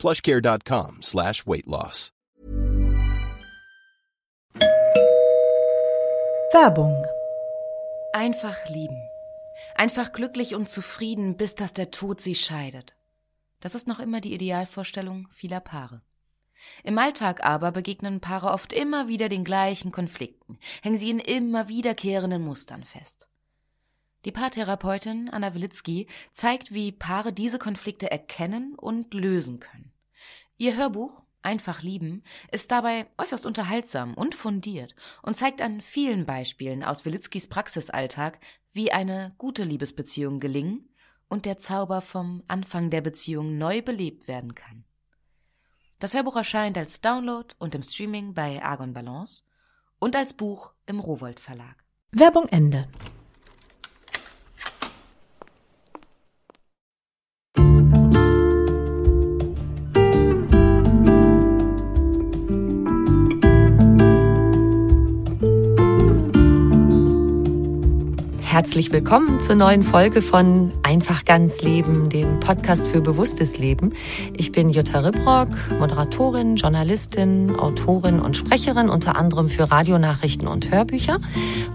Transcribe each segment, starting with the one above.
plushcare.com slash weight loss. Werbung. Einfach lieben. Einfach glücklich und zufrieden, bis dass der Tod sie scheidet. Das ist noch immer die Idealvorstellung vieler Paare. Im Alltag aber begegnen Paare oft immer wieder den gleichen Konflikten, hängen sie in immer wiederkehrenden Mustern fest. Die Paartherapeutin Anna Wilitzki zeigt, wie Paare diese Konflikte erkennen und lösen können. Ihr Hörbuch Einfach lieben ist dabei äußerst unterhaltsam und fundiert und zeigt an vielen Beispielen aus Wilitzkis Praxisalltag, wie eine gute Liebesbeziehung gelingen und der Zauber vom Anfang der Beziehung neu belebt werden kann. Das Hörbuch erscheint als Download und im Streaming bei Argon Balance und als Buch im Rowold Verlag. Werbung Ende. Herzlich willkommen zur neuen Folge von Einfach ganz Leben, dem Podcast für bewusstes Leben. Ich bin Jutta Ribrock, Moderatorin, Journalistin, Autorin und Sprecherin, unter anderem für Radionachrichten und Hörbücher.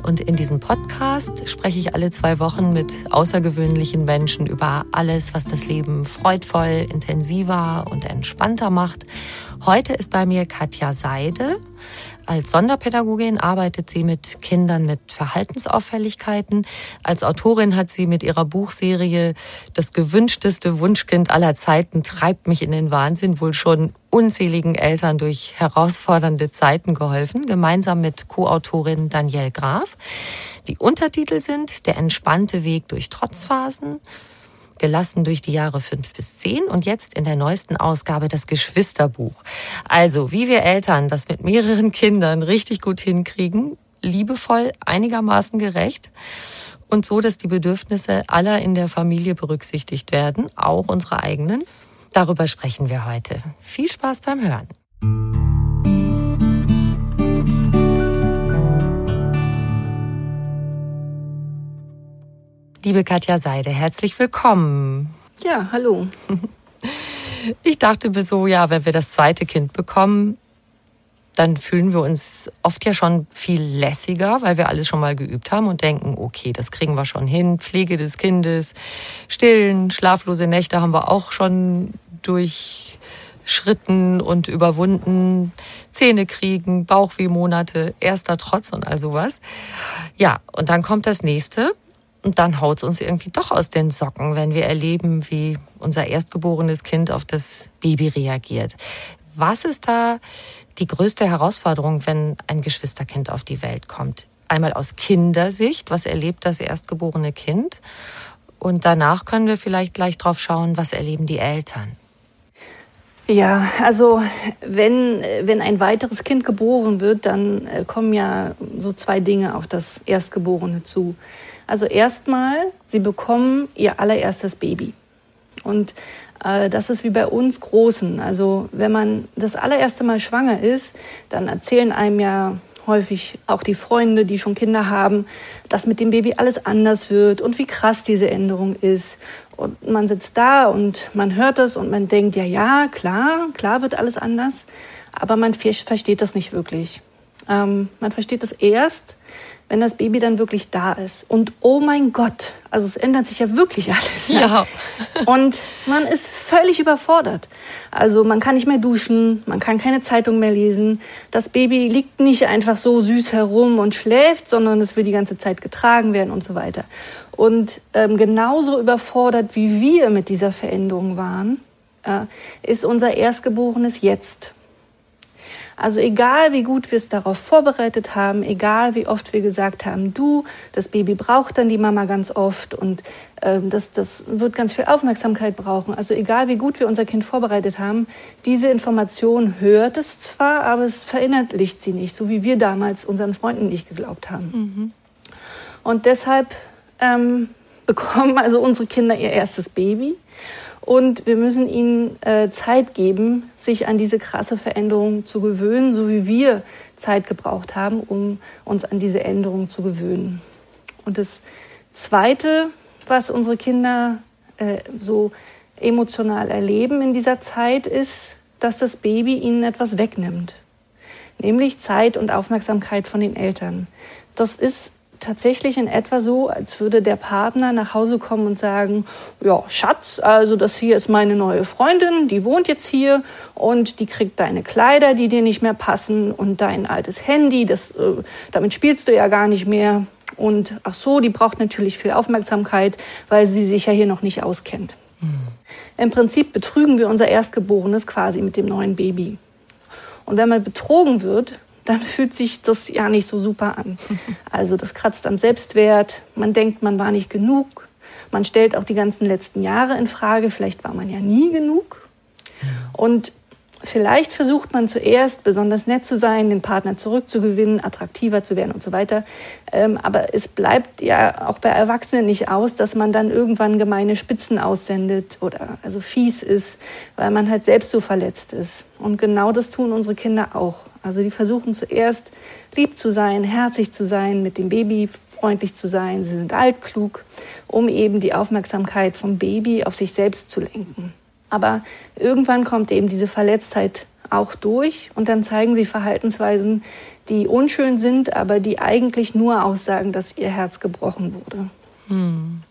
Und in diesem Podcast spreche ich alle zwei Wochen mit außergewöhnlichen Menschen über alles, was das Leben freudvoll, intensiver und entspannter macht. Heute ist bei mir Katja Seide. Als Sonderpädagogin arbeitet sie mit Kindern mit Verhaltensauffälligkeiten. Als Autorin hat sie mit ihrer Buchserie Das gewünschteste Wunschkind aller Zeiten treibt mich in den Wahnsinn wohl schon unzähligen Eltern durch herausfordernde Zeiten geholfen, gemeinsam mit Co-Autorin Danielle Graf. Die Untertitel sind Der entspannte Weg durch Trotzphasen, gelassen durch die Jahre fünf bis zehn und jetzt in der neuesten Ausgabe das Geschwisterbuch. Also, wie wir Eltern das mit mehreren Kindern richtig gut hinkriegen, liebevoll, einigermaßen gerecht und so, dass die Bedürfnisse aller in der Familie berücksichtigt werden, auch unsere eigenen. Darüber sprechen wir heute. Viel Spaß beim Hören. Liebe Katja Seide, herzlich willkommen. Ja, hallo. Ich dachte mir so, ja, wenn wir das zweite Kind bekommen, dann fühlen wir uns oft ja schon viel lässiger, weil wir alles schon mal geübt haben und denken, okay, das kriegen wir schon hin. Pflege des Kindes, stillen, schlaflose Nächte haben wir auch schon durchschritten und überwunden. Zähne kriegen, Bauchwehmonate, erster Trotz und all sowas. Ja, und dann kommt das nächste. Und dann haut es uns irgendwie doch aus den Socken, wenn wir erleben, wie unser erstgeborenes Kind auf das Baby reagiert. Was ist da die größte Herausforderung, wenn ein Geschwisterkind auf die Welt kommt? Einmal aus Kindersicht, was erlebt das erstgeborene Kind? Und danach können wir vielleicht gleich drauf schauen, was erleben die Eltern? Ja, also wenn, wenn ein weiteres Kind geboren wird, dann äh, kommen ja so zwei Dinge auf das Erstgeborene zu. Also erstmal, sie bekommen ihr allererstes Baby. Und äh, das ist wie bei uns Großen. Also wenn man das allererste Mal schwanger ist, dann erzählen einem ja häufig auch die Freunde, die schon Kinder haben, dass mit dem Baby alles anders wird und wie krass diese Änderung ist. Und man sitzt da und man hört das und man denkt, ja, ja, klar, klar wird alles anders. Aber man versteht das nicht wirklich. Ähm, man versteht das erst, wenn das Baby dann wirklich da ist. Und oh mein Gott, also es ändert sich ja wirklich alles. Ne? Ja. Und man ist völlig überfordert. Also man kann nicht mehr duschen, man kann keine Zeitung mehr lesen. Das Baby liegt nicht einfach so süß herum und schläft, sondern es will die ganze Zeit getragen werden und so weiter. Und ähm, genauso überfordert wie wir mit dieser Veränderung waren, äh, ist unser Erstgeborenes jetzt. Also egal, wie gut wir es darauf vorbereitet haben, egal, wie oft wir gesagt haben, du, das Baby braucht dann die Mama ganz oft und äh, das, das wird ganz viel Aufmerksamkeit brauchen. Also egal, wie gut wir unser Kind vorbereitet haben, diese Information hört es zwar, aber es verinnerlicht sie nicht, so wie wir damals unseren Freunden nicht geglaubt haben. Mhm. Und deshalb ähm, bekommen also unsere Kinder ihr erstes Baby. Und wir müssen ihnen äh, Zeit geben, sich an diese krasse Veränderung zu gewöhnen, so wie wir Zeit gebraucht haben, um uns an diese Änderung zu gewöhnen. Und das Zweite, was unsere Kinder äh, so emotional erleben in dieser Zeit, ist, dass das Baby ihnen etwas wegnimmt, nämlich Zeit und Aufmerksamkeit von den Eltern. Das ist tatsächlich in etwa so, als würde der Partner nach Hause kommen und sagen, ja, Schatz, also das hier ist meine neue Freundin, die wohnt jetzt hier und die kriegt deine Kleider, die dir nicht mehr passen und dein altes Handy, das, äh, damit spielst du ja gar nicht mehr. Und ach so, die braucht natürlich viel Aufmerksamkeit, weil sie sich ja hier noch nicht auskennt. Mhm. Im Prinzip betrügen wir unser Erstgeborenes quasi mit dem neuen Baby. Und wenn man betrogen wird, dann fühlt sich das ja nicht so super an. Also das kratzt am Selbstwert, man denkt, man war nicht genug, man stellt auch die ganzen letzten Jahre in Frage, vielleicht war man ja nie genug. Und Vielleicht versucht man zuerst besonders nett zu sein, den Partner zurückzugewinnen, attraktiver zu werden und so weiter. Ähm, aber es bleibt ja auch bei Erwachsenen nicht aus, dass man dann irgendwann gemeine Spitzen aussendet oder also fies ist, weil man halt selbst so verletzt ist. Und genau das tun unsere Kinder auch. Also die versuchen zuerst lieb zu sein, herzig zu sein, mit dem Baby freundlich zu sein. Sie sind altklug, um eben die Aufmerksamkeit vom Baby auf sich selbst zu lenken. Aber irgendwann kommt eben diese Verletztheit auch durch und dann zeigen sie Verhaltensweisen, die unschön sind, aber die eigentlich nur aussagen, dass ihr Herz gebrochen wurde. Hm.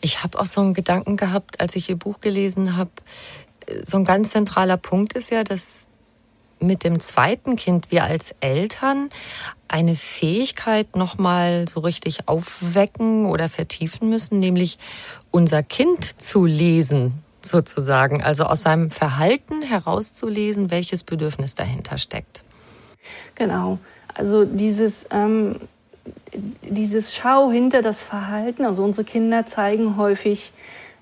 Ich habe auch so einen Gedanken gehabt, als ich ihr Buch gelesen habe. So ein ganz zentraler Punkt ist ja, dass mit dem zweiten Kind wir als Eltern eine Fähigkeit noch mal so richtig aufwecken oder vertiefen müssen, nämlich unser Kind zu lesen sozusagen, also aus seinem Verhalten herauszulesen, welches Bedürfnis dahinter steckt. Genau, also dieses, ähm, dieses Schau hinter das Verhalten, also unsere Kinder zeigen häufig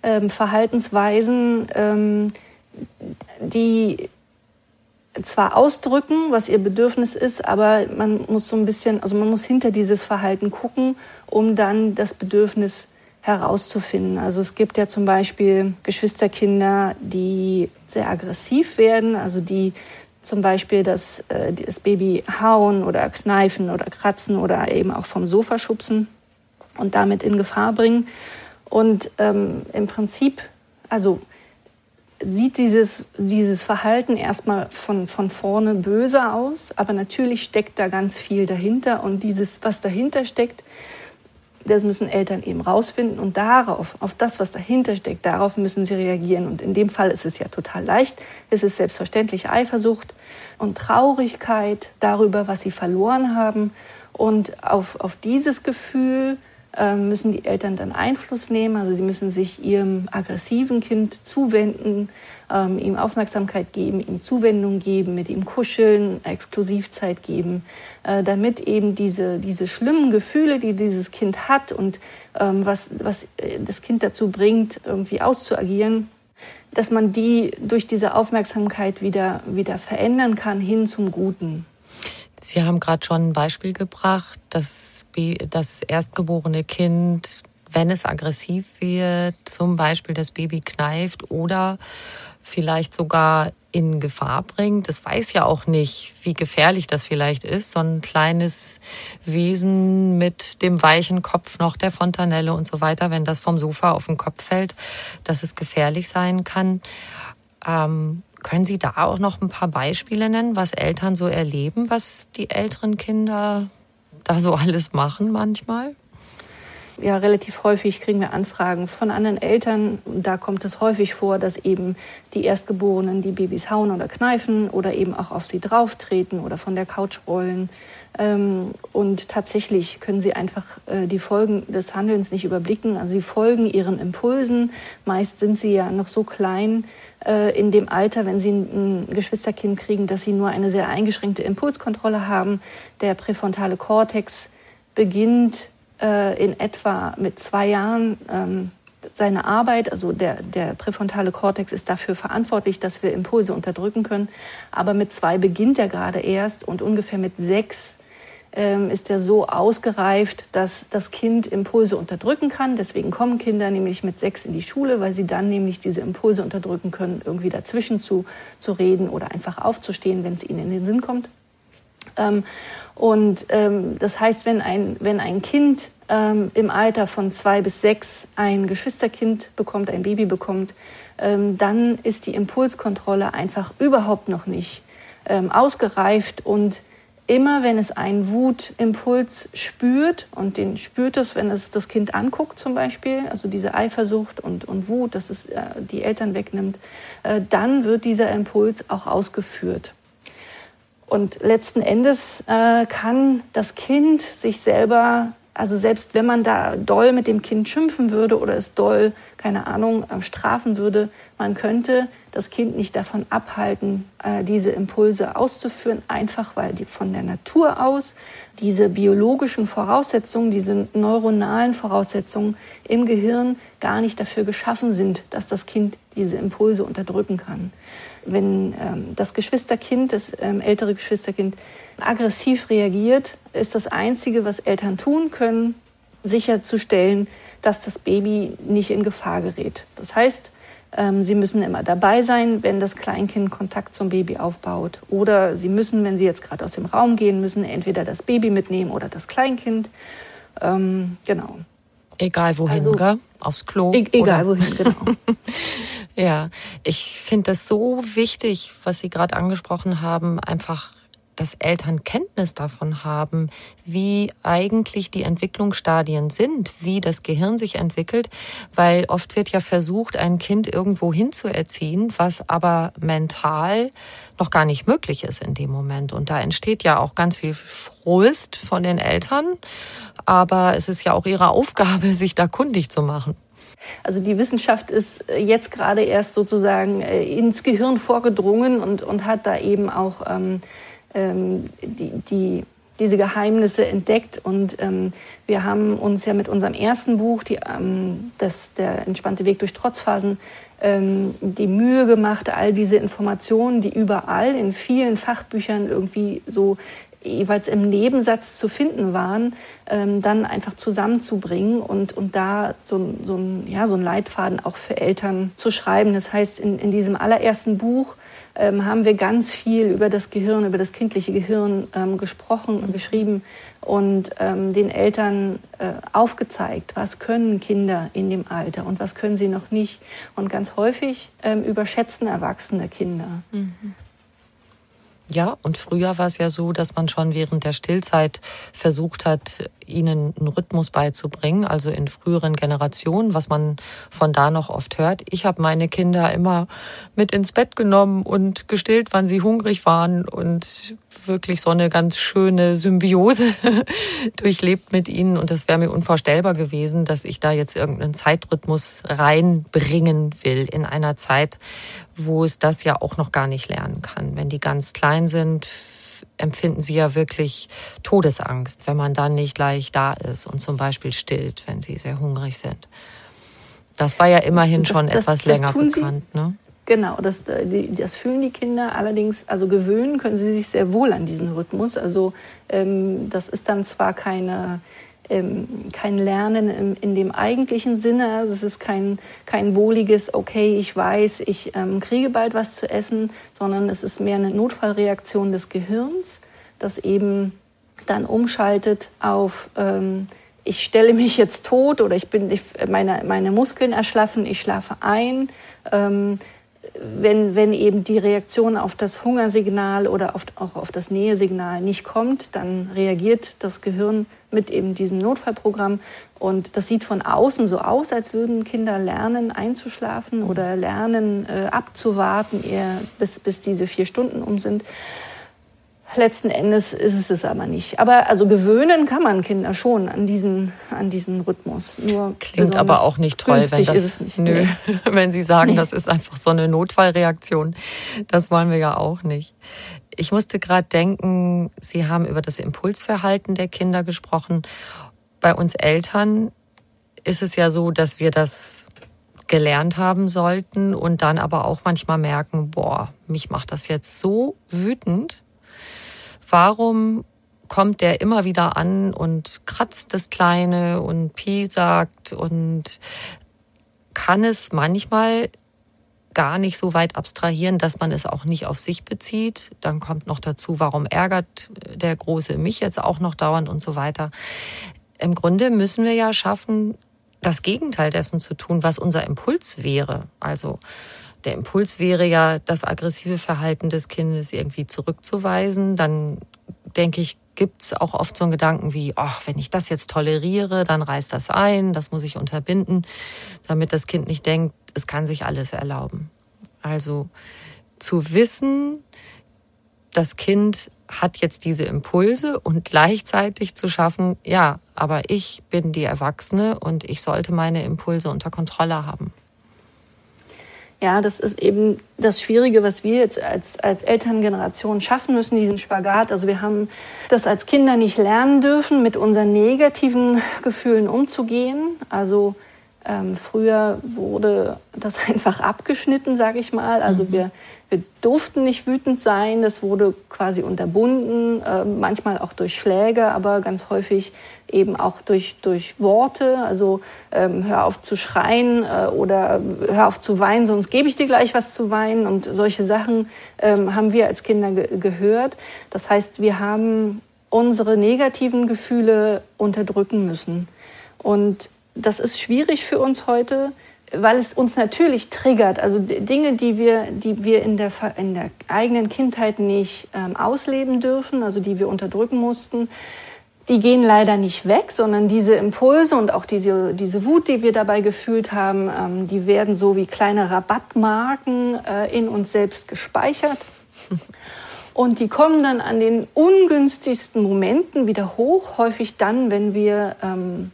ähm, Verhaltensweisen, ähm, die zwar ausdrücken, was ihr Bedürfnis ist, aber man muss so ein bisschen, also man muss hinter dieses Verhalten gucken, um dann das Bedürfnis herauszufinden. Also es gibt ja zum Beispiel Geschwisterkinder, die sehr aggressiv werden, also die zum Beispiel das, äh, das Baby hauen oder kneifen oder kratzen oder eben auch vom Sofa schubsen und damit in Gefahr bringen. Und ähm, im Prinzip, also sieht dieses, dieses Verhalten erstmal von, von vorne böse aus, aber natürlich steckt da ganz viel dahinter und dieses, was dahinter steckt, das müssen Eltern eben rausfinden und darauf, auf das, was dahinter steckt, darauf müssen sie reagieren. Und in dem Fall ist es ja total leicht. Es ist selbstverständlich Eifersucht und Traurigkeit darüber, was sie verloren haben. Und auf, auf dieses Gefühl äh, müssen die Eltern dann Einfluss nehmen. Also sie müssen sich ihrem aggressiven Kind zuwenden, ähm, ihm Aufmerksamkeit geben, ihm Zuwendung geben, mit ihm kuscheln, Exklusivzeit geben, äh, damit eben diese, diese schlimmen Gefühle, die dieses Kind hat und ähm, was, was äh, das Kind dazu bringt, irgendwie auszuagieren, dass man die durch diese Aufmerksamkeit wieder, wieder verändern kann hin zum Guten. Sie haben gerade schon ein Beispiel gebracht, dass das erstgeborene Kind, wenn es aggressiv wird, zum Beispiel das Baby kneift oder vielleicht sogar in Gefahr bringt. Es weiß ja auch nicht, wie gefährlich das vielleicht ist. So ein kleines Wesen mit dem weichen Kopf noch der Fontanelle und so weiter, wenn das vom Sofa auf den Kopf fällt, dass es gefährlich sein kann. Ähm, können Sie da auch noch ein paar Beispiele nennen, was Eltern so erleben, was die älteren Kinder da so alles machen manchmal? Ja relativ häufig kriegen wir Anfragen von anderen Eltern. Da kommt es häufig vor, dass eben die Erstgeborenen die Babys hauen oder kneifen oder eben auch auf sie drauftreten oder von der Couch rollen. Ähm, und tatsächlich können sie einfach äh, die Folgen des Handelns nicht überblicken. Also sie folgen ihren Impulsen. Meist sind sie ja noch so klein äh, in dem Alter, wenn sie ein Geschwisterkind kriegen, dass sie nur eine sehr eingeschränkte Impulskontrolle haben. Der präfrontale Kortex beginnt äh, in etwa mit zwei Jahren ähm, seine Arbeit, also der, der präfrontale Kortex ist dafür verantwortlich, dass wir Impulse unterdrücken können. Aber mit zwei beginnt er gerade erst und ungefähr mit sechs ähm, ist er so ausgereift, dass das Kind Impulse unterdrücken kann. Deswegen kommen Kinder nämlich mit sechs in die Schule, weil sie dann nämlich diese Impulse unterdrücken können, irgendwie dazwischen zu, zu reden oder einfach aufzustehen, wenn es ihnen in den Sinn kommt. Ähm, und ähm, das heißt, wenn ein, wenn ein Kind ähm, im Alter von zwei bis sechs ein Geschwisterkind bekommt, ein Baby bekommt, ähm, dann ist die Impulskontrolle einfach überhaupt noch nicht ähm, ausgereift und immer wenn es einen Wutimpuls spürt, und den spürt es, wenn es das Kind anguckt zum Beispiel, also diese Eifersucht und, und Wut, dass es äh, die Eltern wegnimmt, äh, dann wird dieser Impuls auch ausgeführt. Und letzten Endes äh, kann das Kind sich selber, also selbst wenn man da doll mit dem Kind schimpfen würde oder es doll, keine Ahnung, äh, strafen würde, man könnte das Kind nicht davon abhalten, äh, diese Impulse auszuführen, einfach weil die von der Natur aus diese biologischen Voraussetzungen, diese neuronalen Voraussetzungen im Gehirn gar nicht dafür geschaffen sind, dass das Kind diese Impulse unterdrücken kann. Wenn ähm, das Geschwisterkind, das ähm, ältere Geschwisterkind, aggressiv reagiert, ist das Einzige, was Eltern tun können, sicherzustellen, dass das Baby nicht in Gefahr gerät. Das heißt, ähm, sie müssen immer dabei sein, wenn das Kleinkind Kontakt zum Baby aufbaut. Oder Sie müssen, wenn Sie jetzt gerade aus dem Raum gehen, müssen entweder das Baby mitnehmen oder das Kleinkind. Ähm, genau. Egal wohin, also, gell? Aufs Klo. E egal oder? wohin, genau. ja, ich finde das so wichtig, was Sie gerade angesprochen haben, einfach dass Eltern Kenntnis davon haben, wie eigentlich die Entwicklungsstadien sind, wie das Gehirn sich entwickelt, weil oft wird ja versucht, ein Kind irgendwo hinzuerziehen, was aber mental noch gar nicht möglich ist in dem Moment. Und da entsteht ja auch ganz viel Frust von den Eltern, aber es ist ja auch ihre Aufgabe, sich da kundig zu machen. Also die Wissenschaft ist jetzt gerade erst sozusagen äh, ins Gehirn vorgedrungen und, und hat da eben auch ähm, ähm, die, die, diese Geheimnisse entdeckt. Und ähm, wir haben uns ja mit unserem ersten Buch, die, ähm, das, der entspannte Weg durch Trotzphasen, ähm, die Mühe gemacht, all diese Informationen, die überall in vielen Fachbüchern irgendwie so jeweils im Nebensatz zu finden waren, ähm, dann einfach zusammenzubringen und, und da so, so, ein, ja, so ein Leitfaden auch für Eltern zu schreiben. Das heißt, in, in diesem allerersten Buch ähm, haben wir ganz viel über das Gehirn, über das kindliche Gehirn ähm, gesprochen und geschrieben und ähm, den Eltern äh, aufgezeigt, was können Kinder in dem Alter und was können sie noch nicht. Und ganz häufig ähm, überschätzen erwachsene Kinder. Mhm. Ja, und früher war es ja so, dass man schon während der Stillzeit versucht hat, ihnen einen Rhythmus beizubringen, also in früheren Generationen, was man von da noch oft hört. Ich habe meine Kinder immer mit ins Bett genommen und gestillt, wann sie hungrig waren und wirklich so eine ganz schöne Symbiose durchlebt mit ihnen. Und das wäre mir unvorstellbar gewesen, dass ich da jetzt irgendeinen Zeitrhythmus reinbringen will in einer Zeit, wo es das ja auch noch gar nicht lernen kann. Wenn die ganz klein sind, empfinden sie ja wirklich Todesangst, wenn man dann nicht gleich da ist und zum Beispiel stillt, wenn sie sehr hungrig sind. Das war ja immerhin das, schon das, etwas das länger bekannt. Ne? Genau, das, das fühlen die Kinder allerdings, also gewöhnen können sie sich sehr wohl an diesen Rhythmus. Also ähm, das ist dann zwar keine ähm, kein Lernen im, in dem eigentlichen Sinne. Also es ist kein, kein wohliges, okay, ich weiß, ich ähm, kriege bald was zu essen, sondern es ist mehr eine Notfallreaktion des Gehirns, das eben dann umschaltet auf, ähm, ich stelle mich jetzt tot oder ich bin, ich, meine, meine Muskeln erschlaffen, ich schlafe ein. Ähm, wenn, wenn eben die Reaktion auf das Hungersignal oder auf, auch auf das Nähesignal nicht kommt, dann reagiert das Gehirn mit eben diesem Notfallprogramm. Und das sieht von außen so aus, als würden Kinder lernen, einzuschlafen oder lernen, äh, abzuwarten, eher bis, bis diese vier Stunden um sind. Letzten Endes ist es es aber nicht. Aber also gewöhnen kann man Kinder schon an diesen, an diesen Rhythmus. Nur Klingt aber auch nicht toll, wenn das, nicht. Nö, wenn Sie sagen, nee. das ist einfach so eine Notfallreaktion. Das wollen wir ja auch nicht. Ich musste gerade denken, Sie haben über das Impulsverhalten der Kinder gesprochen. Bei uns Eltern ist es ja so, dass wir das gelernt haben sollten und dann aber auch manchmal merken, boah, mich macht das jetzt so wütend warum kommt der immer wieder an und kratzt das Kleine und Pi sagt und kann es manchmal gar nicht so weit abstrahieren, dass man es auch nicht auf sich bezieht. Dann kommt noch dazu, warum ärgert der Große mich jetzt auch noch dauernd und so weiter. Im Grunde müssen wir ja schaffen, das Gegenteil dessen zu tun, was unser Impuls wäre. Also der Impuls wäre ja, das aggressive Verhalten des Kindes irgendwie zurückzuweisen. Dann denke ich, gibt's auch oft so einen Gedanken wie, ach, wenn ich das jetzt toleriere, dann reißt das ein, das muss ich unterbinden, damit das Kind nicht denkt, es kann sich alles erlauben. Also zu wissen, das Kind hat jetzt diese Impulse und gleichzeitig zu schaffen, ja, aber ich bin die Erwachsene und ich sollte meine Impulse unter Kontrolle haben. Ja, das ist eben das Schwierige, was wir jetzt als, als Elterngeneration schaffen müssen, diesen Spagat. Also wir haben das als Kinder nicht lernen dürfen, mit unseren negativen Gefühlen umzugehen. Also ähm, früher wurde das einfach abgeschnitten, sage ich mal. Also mhm. wir, wir durften nicht wütend sein. Das wurde quasi unterbunden, äh, manchmal auch durch Schläge, aber ganz häufig eben auch durch, durch Worte. Also ähm, hör auf zu schreien äh, oder hör auf zu weinen, sonst gebe ich dir gleich was zu weinen. Und solche Sachen ähm, haben wir als Kinder ge gehört. Das heißt, wir haben unsere negativen Gefühle unterdrücken müssen. Und das ist schwierig für uns heute, weil es uns natürlich triggert. Also Dinge, die wir, die wir in, der, in der eigenen Kindheit nicht ähm, ausleben dürfen, also die wir unterdrücken mussten, die gehen leider nicht weg, sondern diese Impulse und auch die, diese Wut, die wir dabei gefühlt haben, ähm, die werden so wie kleine Rabattmarken äh, in uns selbst gespeichert. Und die kommen dann an den ungünstigsten Momenten wieder hoch, häufig dann, wenn wir ähm,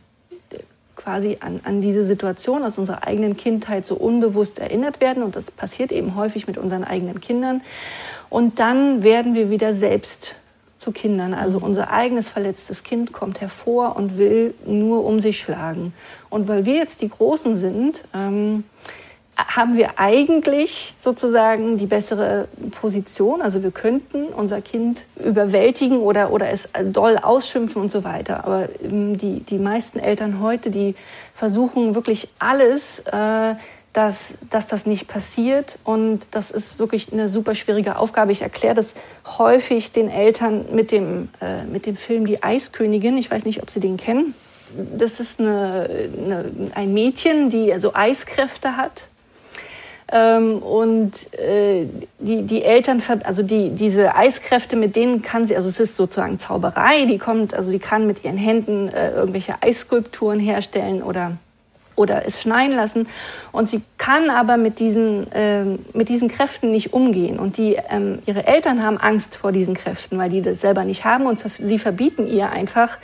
quasi an, an diese Situation aus unserer eigenen Kindheit so unbewusst erinnert werden. Und das passiert eben häufig mit unseren eigenen Kindern. Und dann werden wir wieder selbst zu Kindern. Also mhm. unser eigenes verletztes Kind kommt hervor und will nur um sich schlagen. Und weil wir jetzt die Großen sind, ähm, haben wir eigentlich sozusagen die bessere Position. Also wir könnten unser Kind überwältigen oder, oder es doll ausschimpfen und so weiter. Aber ähm, die, die meisten Eltern heute, die versuchen wirklich alles, äh, dass, dass das nicht passiert. Und das ist wirklich eine super schwierige Aufgabe. Ich erkläre das häufig den Eltern mit dem, äh, mit dem Film Die Eiskönigin. Ich weiß nicht, ob Sie den kennen. Das ist eine, eine, ein Mädchen, die also Eiskräfte hat ähm, und äh, die, die Eltern, also die, diese Eiskräfte, mit denen kann sie, also es ist sozusagen Zauberei, die kommt, also sie kann mit ihren Händen äh, irgendwelche Eisskulpturen herstellen oder oder es schneien lassen. Und sie kann aber mit diesen, ähm, mit diesen Kräften nicht umgehen. Und die, ähm, ihre Eltern haben Angst vor diesen Kräften, weil die das selber nicht haben. Und sie verbieten ihr einfach,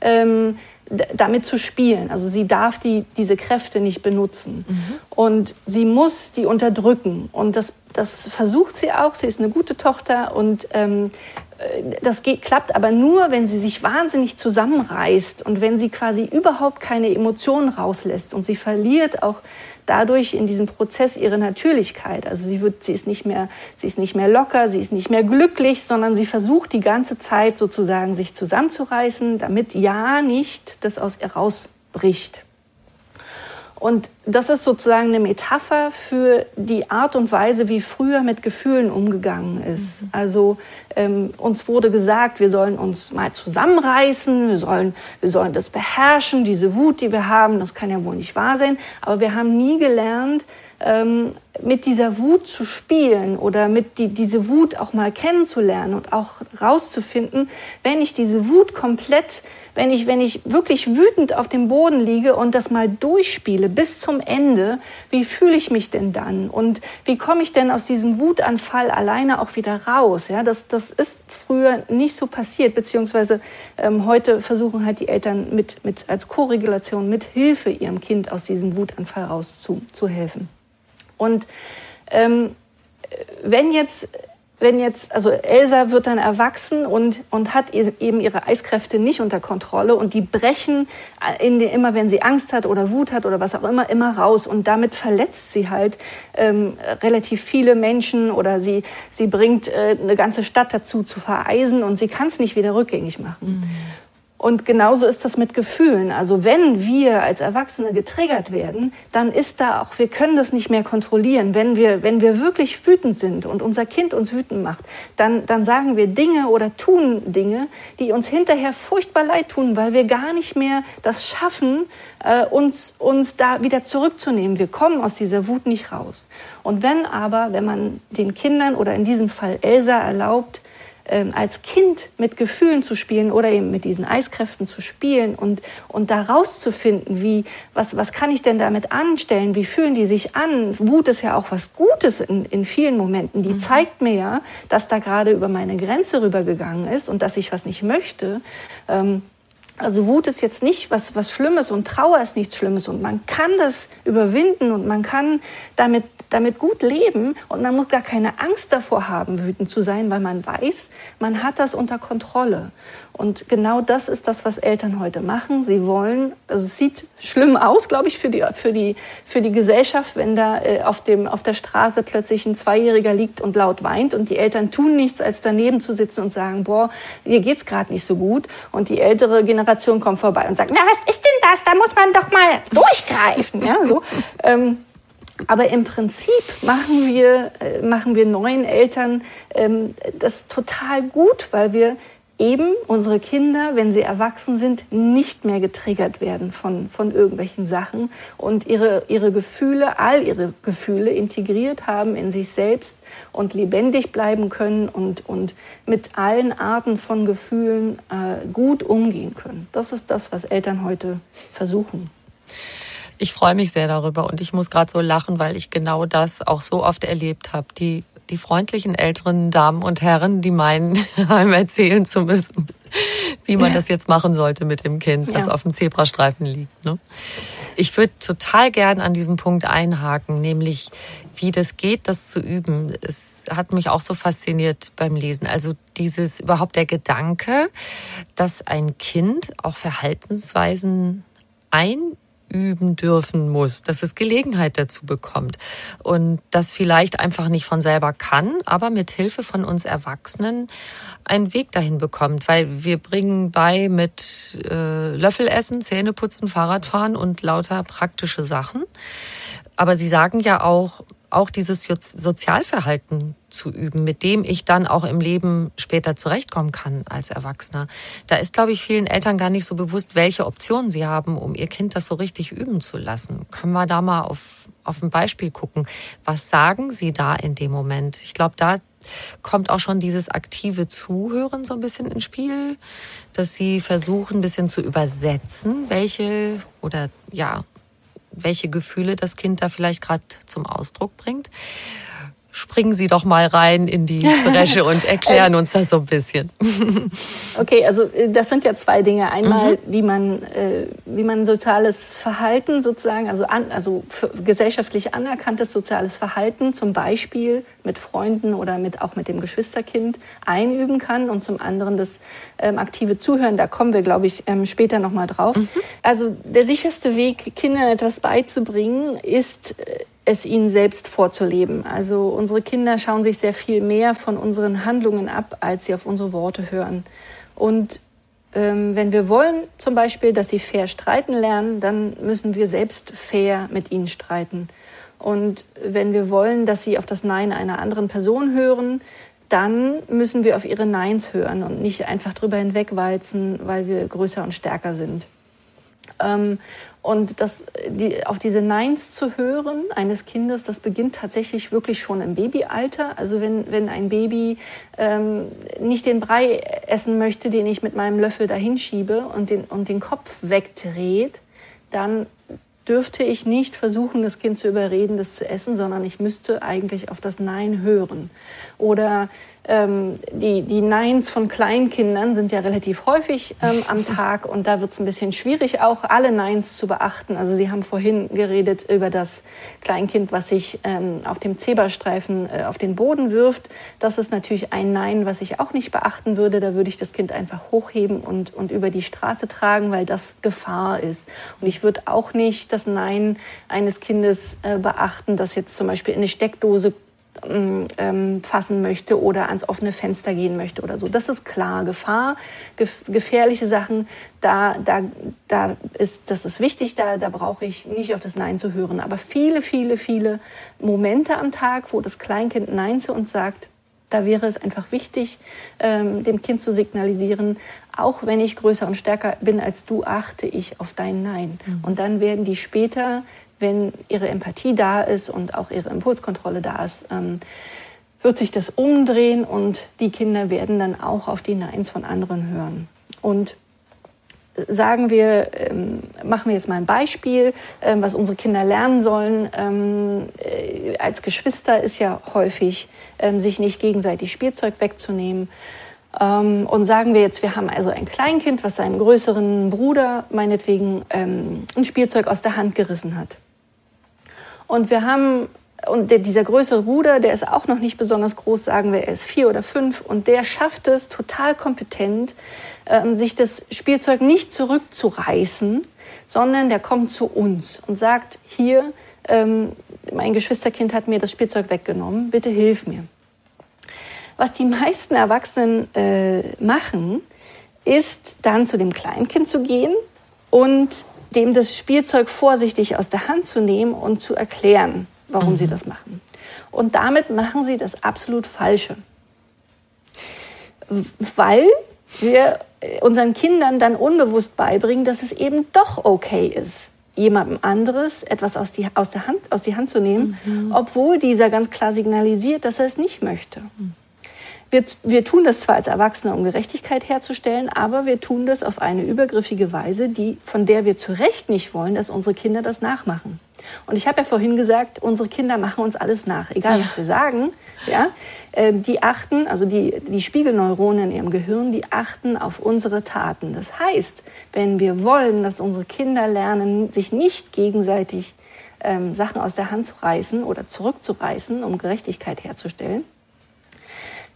ähm, damit zu spielen. Also sie darf die, diese Kräfte nicht benutzen. Mhm. Und sie muss die unterdrücken. Und das, das versucht sie auch. Sie ist eine gute Tochter und ähm, äh, das geht, klappt aber nur, wenn sie sich wahnsinnig zusammenreißt und wenn sie quasi überhaupt keine Emotionen rauslässt. Und sie verliert auch dadurch in diesem Prozess ihre Natürlichkeit. Also sie wird, sie ist nicht mehr, sie ist nicht mehr locker, sie ist nicht mehr glücklich, sondern sie versucht die ganze Zeit sozusagen sich zusammenzureißen, damit ja nicht das aus ihr rausbricht. Und das ist sozusagen eine Metapher für die Art und Weise, wie früher mit Gefühlen umgegangen ist. Mhm. Also ähm, uns wurde gesagt, wir sollen uns mal zusammenreißen, wir sollen, wir sollen das beherrschen, diese Wut, die wir haben, das kann ja wohl nicht wahr sein. Aber wir haben nie gelernt, ähm, mit dieser Wut zu spielen oder mit die, diese Wut auch mal kennenzulernen und auch rauszufinden, wenn ich diese Wut komplett wenn ich, wenn ich wirklich wütend auf dem Boden liege und das mal durchspiele bis zum Ende, wie fühle ich mich denn dann? Und wie komme ich denn aus diesem Wutanfall alleine auch wieder raus? Ja, das, das ist früher nicht so passiert, beziehungsweise ähm, heute versuchen halt die Eltern mit, mit als Koregulation, mit Hilfe ihrem Kind aus diesem Wutanfall rauszuhelfen. Und ähm, wenn jetzt wenn jetzt, also Elsa wird dann erwachsen und, und hat eben ihre Eiskräfte nicht unter Kontrolle und die brechen in die, immer, wenn sie Angst hat oder Wut hat oder was auch immer, immer raus und damit verletzt sie halt ähm, relativ viele Menschen oder sie, sie bringt äh, eine ganze Stadt dazu zu vereisen und sie kann es nicht wieder rückgängig machen. Mhm. Und genauso ist das mit Gefühlen. Also wenn wir als Erwachsene getriggert werden, dann ist da auch, wir können das nicht mehr kontrollieren. Wenn wir, wenn wir wirklich wütend sind und unser Kind uns wütend macht, dann, dann sagen wir Dinge oder tun Dinge, die uns hinterher furchtbar leid tun, weil wir gar nicht mehr das schaffen, äh, uns, uns da wieder zurückzunehmen. Wir kommen aus dieser Wut nicht raus. Und wenn aber, wenn man den Kindern oder in diesem Fall Elsa erlaubt, als Kind mit Gefühlen zu spielen oder eben mit diesen Eiskräften zu spielen und, und da rauszufinden, wie, was, was kann ich denn damit anstellen, wie fühlen die sich an. Wut ist ja auch was Gutes in, in vielen Momenten. Die mhm. zeigt mir ja, dass da gerade über meine Grenze rübergegangen ist und dass ich was nicht möchte. Ähm, also Wut ist jetzt nicht was, was Schlimmes und Trauer ist nichts Schlimmes und man kann das überwinden und man kann damit, damit gut leben und man muss gar keine Angst davor haben, wütend zu sein, weil man weiß, man hat das unter Kontrolle. Und genau das ist das, was Eltern heute machen. Sie wollen, also es sieht schlimm aus, glaube ich, für die, für die, für die Gesellschaft, wenn da äh, auf, dem, auf der Straße plötzlich ein Zweijähriger liegt und laut weint und die Eltern tun nichts, als daneben zu sitzen und sagen, boah, ihr geht's gerade nicht so gut. Und die ältere Generation kommt vorbei und sagt, na, was ist denn das? Da muss man doch mal durchgreifen. Ja, so. ähm, aber im Prinzip machen wir, äh, machen wir neuen Eltern ähm, das total gut, weil wir eben unsere Kinder, wenn sie erwachsen sind, nicht mehr getriggert werden von, von irgendwelchen Sachen und ihre, ihre Gefühle, all ihre Gefühle integriert haben in sich selbst und lebendig bleiben können und, und mit allen Arten von Gefühlen äh, gut umgehen können. Das ist das, was Eltern heute versuchen. Ich freue mich sehr darüber und ich muss gerade so lachen, weil ich genau das auch so oft erlebt habe. Die die freundlichen älteren Damen und Herren, die meinen, einem erzählen zu müssen, wie man das jetzt machen sollte mit dem Kind, das ja. auf dem Zebrastreifen liegt. Ne? Ich würde total gern an diesem Punkt einhaken, nämlich wie das geht, das zu üben. Es hat mich auch so fasziniert beim Lesen. Also dieses überhaupt der Gedanke, dass ein Kind auch Verhaltensweisen ein üben dürfen muss, dass es Gelegenheit dazu bekommt und das vielleicht einfach nicht von selber kann, aber mit Hilfe von uns Erwachsenen einen Weg dahin bekommt, weil wir bringen bei mit äh, Löffelessen, Zähneputzen, Fahrradfahren und lauter praktische Sachen. Aber Sie sagen ja auch, auch dieses Sozialverhalten zu üben, mit dem ich dann auch im Leben später zurechtkommen kann als Erwachsener. Da ist, glaube ich, vielen Eltern gar nicht so bewusst, welche Optionen sie haben, um ihr Kind das so richtig üben zu lassen. Können wir da mal auf, auf ein Beispiel gucken? Was sagen sie da in dem Moment? Ich glaube, da kommt auch schon dieses aktive Zuhören so ein bisschen ins Spiel, dass sie versuchen, ein bisschen zu übersetzen, welche oder ja, welche Gefühle das Kind da vielleicht gerade zum Ausdruck bringt. Springen Sie doch mal rein in die Bresche und erklären uns das so ein bisschen. Okay, also äh, das sind ja zwei Dinge. Einmal, mhm. wie man äh, wie man soziales Verhalten sozusagen, also an, also gesellschaftlich anerkanntes soziales Verhalten, zum Beispiel mit Freunden oder mit auch mit dem Geschwisterkind einüben kann und zum anderen das ähm, aktive Zuhören. Da kommen wir, glaube ich, ähm, später noch mal drauf. Mhm. Also der sicherste Weg, Kindern etwas beizubringen, ist äh, es ihnen selbst vorzuleben. Also unsere Kinder schauen sich sehr viel mehr von unseren Handlungen ab, als sie auf unsere Worte hören. Und ähm, wenn wir wollen zum Beispiel, dass sie fair streiten lernen, dann müssen wir selbst fair mit ihnen streiten. Und wenn wir wollen, dass sie auf das Nein einer anderen Person hören, dann müssen wir auf ihre Neins hören und nicht einfach drüber hinwegwalzen, weil wir größer und stärker sind. Ähm, und das, die, auf diese Neins zu hören eines Kindes, das beginnt tatsächlich wirklich schon im Babyalter. Also wenn, wenn ein Baby ähm, nicht den Brei essen möchte, den ich mit meinem Löffel dahin schiebe und den, und den Kopf wegdreht, dann dürfte ich nicht versuchen, das Kind zu überreden, das zu essen, sondern ich müsste eigentlich auf das Nein hören. Oder ähm, die, die Neins von Kleinkindern sind ja relativ häufig ähm, am Tag und da wird es ein bisschen schwierig, auch alle Neins zu beachten. Also Sie haben vorhin geredet über das Kleinkind, was sich ähm, auf dem Zebrastreifen äh, auf den Boden wirft. Das ist natürlich ein Nein, was ich auch nicht beachten würde. Da würde ich das Kind einfach hochheben und, und über die Straße tragen, weil das Gefahr ist. Und ich würde auch nicht das Nein eines Kindes äh, beachten, das jetzt zum Beispiel in eine Steckdose ähm, ähm, fassen möchte oder ans offene Fenster gehen möchte oder so. Das ist klar. Gefahr, gef gefährliche Sachen, da, da, da ist, das ist wichtig, da, da brauche ich nicht auf das Nein zu hören. Aber viele, viele, viele Momente am Tag, wo das Kleinkind Nein zu uns sagt, da wäre es einfach wichtig, ähm, dem Kind zu signalisieren, auch wenn ich größer und stärker bin als du, achte ich auf dein Nein. Mhm. Und dann werden die später wenn ihre Empathie da ist und auch ihre Impulskontrolle da ist, ähm, wird sich das umdrehen und die Kinder werden dann auch auf die Neins von anderen hören. Und sagen wir, ähm, machen wir jetzt mal ein Beispiel, ähm, was unsere Kinder lernen sollen. Ähm, äh, als Geschwister ist ja häufig, ähm, sich nicht gegenseitig Spielzeug wegzunehmen. Ähm, und sagen wir jetzt, wir haben also ein Kleinkind, was seinen größeren Bruder meinetwegen ähm, ein Spielzeug aus der Hand gerissen hat. Und wir haben, und der, dieser größere Bruder, der ist auch noch nicht besonders groß, sagen wir, er ist vier oder fünf, und der schafft es total kompetent, ähm, sich das Spielzeug nicht zurückzureißen, sondern der kommt zu uns und sagt, hier, ähm, mein Geschwisterkind hat mir das Spielzeug weggenommen, bitte hilf mir. Was die meisten Erwachsenen äh, machen, ist dann zu dem Kleinkind zu gehen und dem das Spielzeug vorsichtig aus der Hand zu nehmen und zu erklären, warum mhm. sie das machen. Und damit machen sie das absolut Falsche. Weil wir unseren Kindern dann unbewusst beibringen, dass es eben doch okay ist, jemandem anderes etwas aus, die, aus, der Hand, aus die Hand zu nehmen, mhm. obwohl dieser ganz klar signalisiert, dass er es nicht möchte. Mhm. Wir, wir tun das zwar als Erwachsene, um Gerechtigkeit herzustellen, aber wir tun das auf eine übergriffige Weise, die, von der wir zu Recht nicht wollen, dass unsere Kinder das nachmachen. Und ich habe ja vorhin gesagt, unsere Kinder machen uns alles nach, egal was wir sagen. Ja, äh, die achten, also die, die Spiegelneuronen in ihrem Gehirn, die achten auf unsere Taten. Das heißt, wenn wir wollen, dass unsere Kinder lernen, sich nicht gegenseitig ähm, Sachen aus der Hand zu reißen oder zurückzureißen, um Gerechtigkeit herzustellen,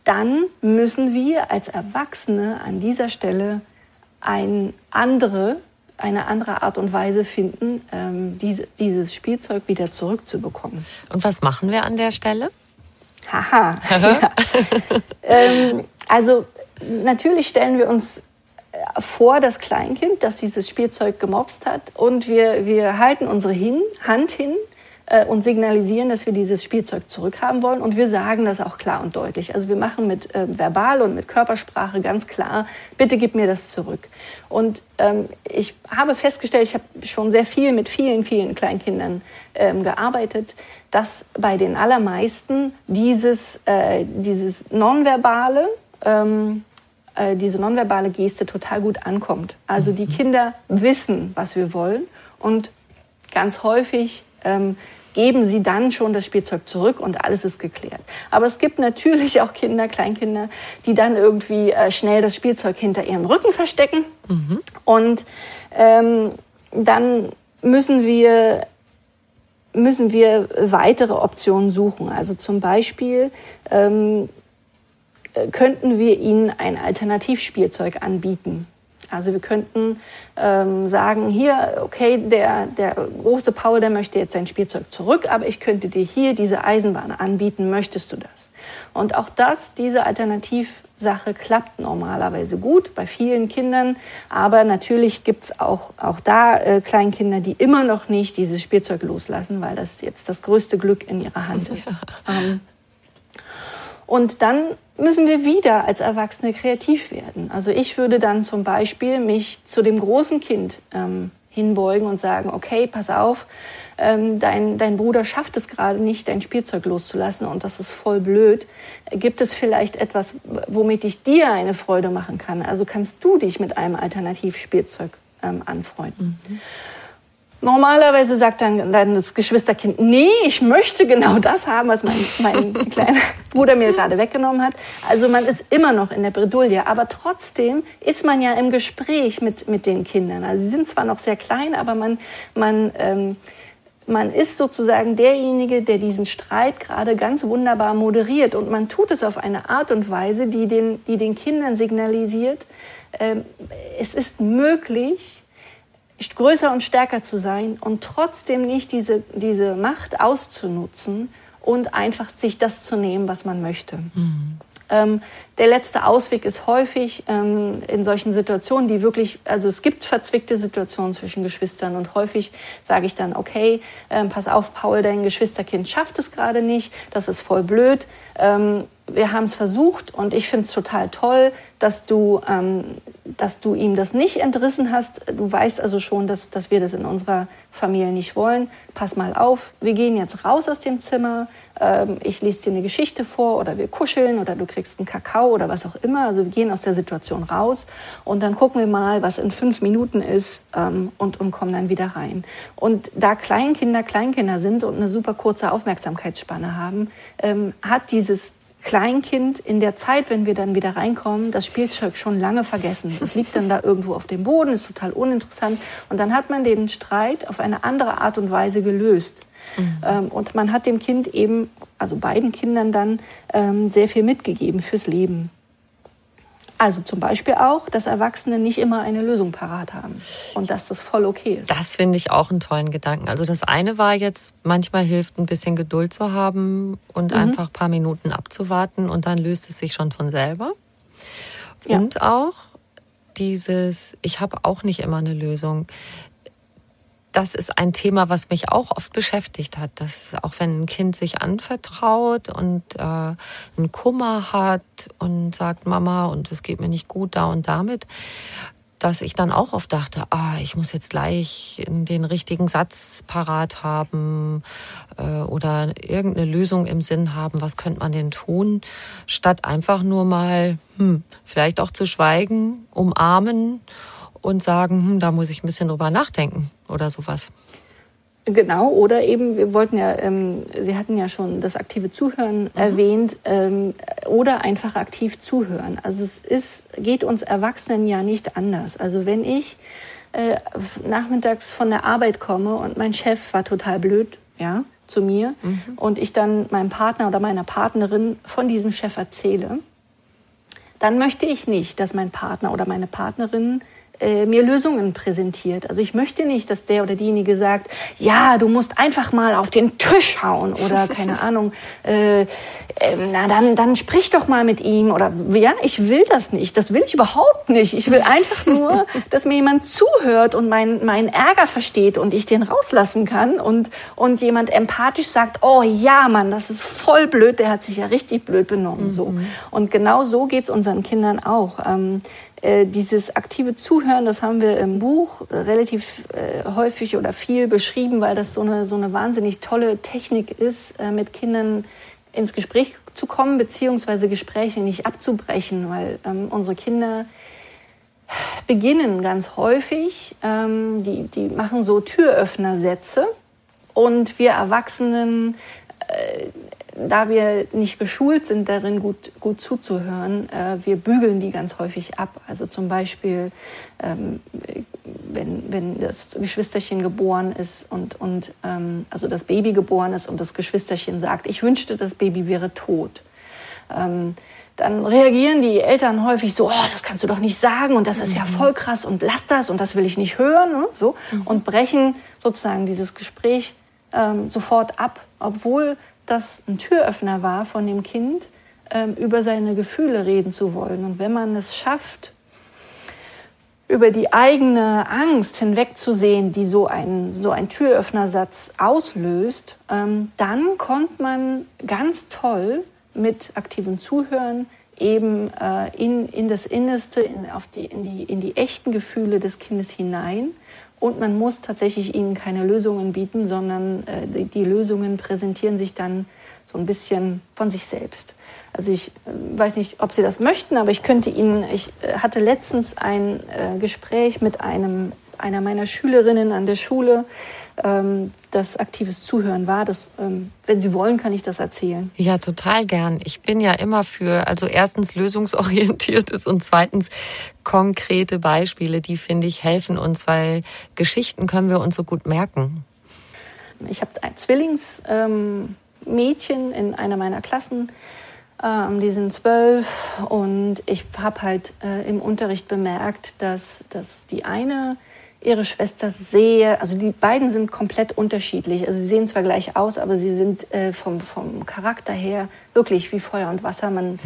dann müssen wir als Erwachsene an dieser Stelle ein andere, eine andere Art und Weise finden, ähm, diese, dieses Spielzeug wieder zurückzubekommen. Und was machen wir an der Stelle? Haha. ja. ähm, also natürlich stellen wir uns äh, vor das Kleinkind, das dieses Spielzeug gemobst hat und wir, wir halten unsere hin, Hand hin äh, und signalisieren, dass wir dieses Spielzeug zurückhaben wollen. Und wir sagen das auch klar und deutlich. Also wir machen mit äh, Verbal und mit Körpersprache ganz klar, bitte gib mir das zurück. Und ähm, ich habe festgestellt, ich habe schon sehr viel mit vielen, vielen Kleinkindern ähm, gearbeitet, dass bei den allermeisten dieses, äh, dieses Nonverbale, ähm, äh, diese nonverbale Geste total gut ankommt. Also die mhm. Kinder wissen, was wir wollen und ganz häufig ähm, geben sie dann schon das Spielzeug zurück und alles ist geklärt. Aber es gibt natürlich auch Kinder, Kleinkinder, die dann irgendwie äh, schnell das Spielzeug hinter ihrem Rücken verstecken. Mhm. Und ähm, dann müssen wir müssen wir weitere Optionen suchen. Also zum Beispiel ähm, könnten wir ihnen ein Alternativspielzeug anbieten. Also wir könnten ähm, sagen, hier, okay, der, der große Paul, der möchte jetzt sein Spielzeug zurück, aber ich könnte dir hier diese Eisenbahn anbieten, möchtest du das? Und auch das, diese Alternativsache klappt normalerweise gut bei vielen Kindern, aber natürlich gibt's auch, auch da äh, Kleinkinder, die immer noch nicht dieses Spielzeug loslassen, weil das jetzt das größte Glück in ihrer Hand ist. Ja. Ähm, und dann müssen wir wieder als Erwachsene kreativ werden. Also ich würde dann zum Beispiel mich zu dem großen Kind ähm, hinbeugen und sagen, okay, pass auf, ähm, dein, dein Bruder schafft es gerade nicht, dein Spielzeug loszulassen und das ist voll blöd. Gibt es vielleicht etwas, womit ich dir eine Freude machen kann? Also kannst du dich mit einem Alternativspielzeug ähm, anfreunden? Mhm. Normalerweise sagt dann, dann das Geschwisterkind, nee, ich möchte genau das haben, was mein, mein kleiner Bruder mir gerade weggenommen hat. Also man ist immer noch in der Bredouille, aber trotzdem ist man ja im Gespräch mit, mit den Kindern. Also sie sind zwar noch sehr klein, aber man, man, ähm, man ist sozusagen derjenige, der diesen Streit gerade ganz wunderbar moderiert. Und man tut es auf eine Art und Weise, die den, die den Kindern signalisiert, ähm, es ist möglich, größer und stärker zu sein und trotzdem nicht diese, diese Macht auszunutzen und einfach sich das zu nehmen, was man möchte. Mhm. Ähm, der letzte Ausweg ist häufig ähm, in solchen Situationen, die wirklich, also es gibt verzwickte Situationen zwischen Geschwistern und häufig sage ich dann, okay, ähm, pass auf, Paul, dein Geschwisterkind schafft es gerade nicht, das ist voll blöd. Wir haben es versucht und ich finde es total toll, dass du, ähm, dass du ihm das nicht entrissen hast. Du weißt also schon, dass, dass wir das in unserer Familie nicht wollen. Pass mal auf, wir gehen jetzt raus aus dem Zimmer. Ähm, ich lese dir eine Geschichte vor oder wir kuscheln oder du kriegst einen Kakao oder was auch immer. Also wir gehen aus der Situation raus und dann gucken wir mal, was in fünf Minuten ist ähm, und, und kommen dann wieder rein. Und da Kleinkinder Kleinkinder sind und eine super kurze Aufmerksamkeitsspanne haben, ähm, hat dieses Kleinkind in der Zeit, wenn wir dann wieder reinkommen, das Spielzeug schon lange vergessen. Das liegt dann da irgendwo auf dem Boden, ist total uninteressant. Und dann hat man den Streit auf eine andere Art und Weise gelöst. Mhm. Ähm, und man hat dem Kind eben, also beiden Kindern dann, ähm, sehr viel mitgegeben fürs Leben. Also zum Beispiel auch, dass Erwachsene nicht immer eine Lösung parat haben und dass das voll okay ist. Das finde ich auch einen tollen Gedanken. Also das eine war jetzt, manchmal hilft ein bisschen Geduld zu haben und mhm. einfach ein paar Minuten abzuwarten und dann löst es sich schon von selber. Ja. Und auch dieses, ich habe auch nicht immer eine Lösung das ist ein Thema, was mich auch oft beschäftigt hat, dass auch wenn ein Kind sich anvertraut und äh, einen Kummer hat und sagt Mama und es geht mir nicht gut da und damit, dass ich dann auch oft dachte, ah, ich muss jetzt gleich den richtigen Satz parat haben äh, oder irgendeine Lösung im Sinn haben, was könnte man denn tun, statt einfach nur mal, hm, vielleicht auch zu schweigen, umarmen und sagen, hm, da muss ich ein bisschen drüber nachdenken oder sowas. Genau, oder eben, wir wollten ja, ähm, Sie hatten ja schon das aktive Zuhören mhm. erwähnt, ähm, oder einfach aktiv zuhören. Also es ist, geht uns Erwachsenen ja nicht anders. Also wenn ich äh, nachmittags von der Arbeit komme und mein Chef war total blöd, ja, zu mir, mhm. und ich dann meinem Partner oder meiner Partnerin von diesem Chef erzähle, dann möchte ich nicht, dass mein Partner oder meine Partnerin äh, mir Lösungen präsentiert. Also ich möchte nicht, dass der oder diejenige sagt, ja, du musst einfach mal auf den Tisch hauen oder keine Ahnung, äh, äh, na dann, dann sprich doch mal mit ihm oder ja, ich will das nicht, das will ich überhaupt nicht. Ich will einfach nur, dass mir jemand zuhört und meinen mein Ärger versteht und ich den rauslassen kann und, und jemand empathisch sagt, oh ja, Mann, das ist voll blöd, der hat sich ja richtig blöd benommen. Mhm. So. Und genau so geht's unseren Kindern auch. Ähm, äh, dieses aktive Zuhören, das haben wir im Buch relativ äh, häufig oder viel beschrieben, weil das so eine, so eine wahnsinnig tolle Technik ist, äh, mit Kindern ins Gespräch zu kommen, beziehungsweise Gespräche nicht abzubrechen, weil ähm, unsere Kinder beginnen ganz häufig, ähm, die, die machen so Türöffnersätze und wir Erwachsenen äh, da wir nicht geschult sind, darin gut, gut zuzuhören, äh, wir bügeln die ganz häufig ab. Also zum Beispiel, ähm, wenn, wenn das Geschwisterchen geboren ist und, und ähm, also das Baby geboren ist und das Geschwisterchen sagt, ich wünschte, das Baby wäre tot. Ähm, dann reagieren die Eltern häufig so, oh, das kannst du doch nicht sagen und das ist ja mhm. voll krass und lass das und das will ich nicht hören, ne? so mhm. und brechen sozusagen dieses Gespräch ähm, sofort ab, obwohl das ein Türöffner war von dem Kind, ähm, über seine Gefühle reden zu wollen. Und wenn man es schafft, über die eigene Angst hinwegzusehen, die so ein, so ein Türöffnersatz auslöst, ähm, dann kommt man ganz toll mit aktivem Zuhören eben äh, in, in das Innerste, in, auf die, in, die, in die echten Gefühle des Kindes hinein Und man muss tatsächlich ihnen keine Lösungen bieten, sondern äh, die, die, Lösungen präsentieren sich dann so ein bisschen von sich selbst. Also ich äh, weiß nicht, ob Sie das möchten, aber ich könnte Ihnen, ich äh, hatte letztens ein äh, Gespräch mit einem, einer meiner Schülerinnen an der Schule, ähm, das aktives Zuhören war. Das, ähm, wenn Sie wollen, kann ich das erzählen. Ja, total gern. Ich bin ja immer für, also erstens lösungsorientiertes und zweitens konkrete Beispiele, die finde ich helfen uns, weil Geschichten können wir uns so gut merken. Ich habe ein Zwillingsmädchen ähm, in einer meiner Klassen. Ähm, die sind zwölf und ich habe halt äh, im Unterricht bemerkt, dass, dass die eine ihre Schwester sehr, also die beiden sind komplett unterschiedlich. Also sie sehen zwar gleich aus, aber sie sind äh, vom, vom Charakter her wirklich wie Feuer und Wasser. Man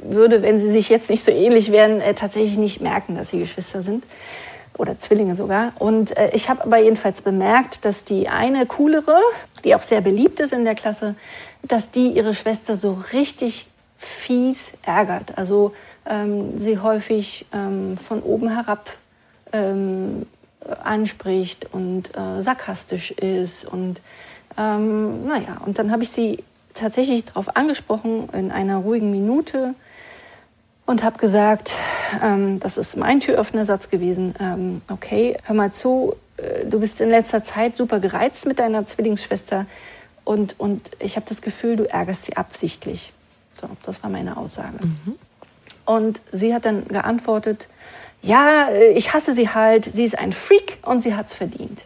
würde, wenn sie sich jetzt nicht so ähnlich wären, äh, tatsächlich nicht merken, dass sie Geschwister sind oder Zwillinge sogar. Und äh, ich habe aber jedenfalls bemerkt, dass die eine coolere, die auch sehr beliebt ist in der Klasse, dass die ihre Schwester so richtig fies ärgert. Also ähm, sie häufig ähm, von oben herab ähm, anspricht und äh, sarkastisch ist. Und ähm, naja, und dann habe ich sie tatsächlich darauf angesprochen in einer ruhigen Minute und habe gesagt, ähm, das ist mein Türöffnersatz gewesen, ähm, okay, hör mal zu, äh, du bist in letzter Zeit super gereizt mit deiner Zwillingsschwester und, und ich habe das Gefühl, du ärgerst sie absichtlich. So, das war meine Aussage. Mhm. Und sie hat dann geantwortet, ja, äh, ich hasse sie halt, sie ist ein Freak und sie hat's verdient.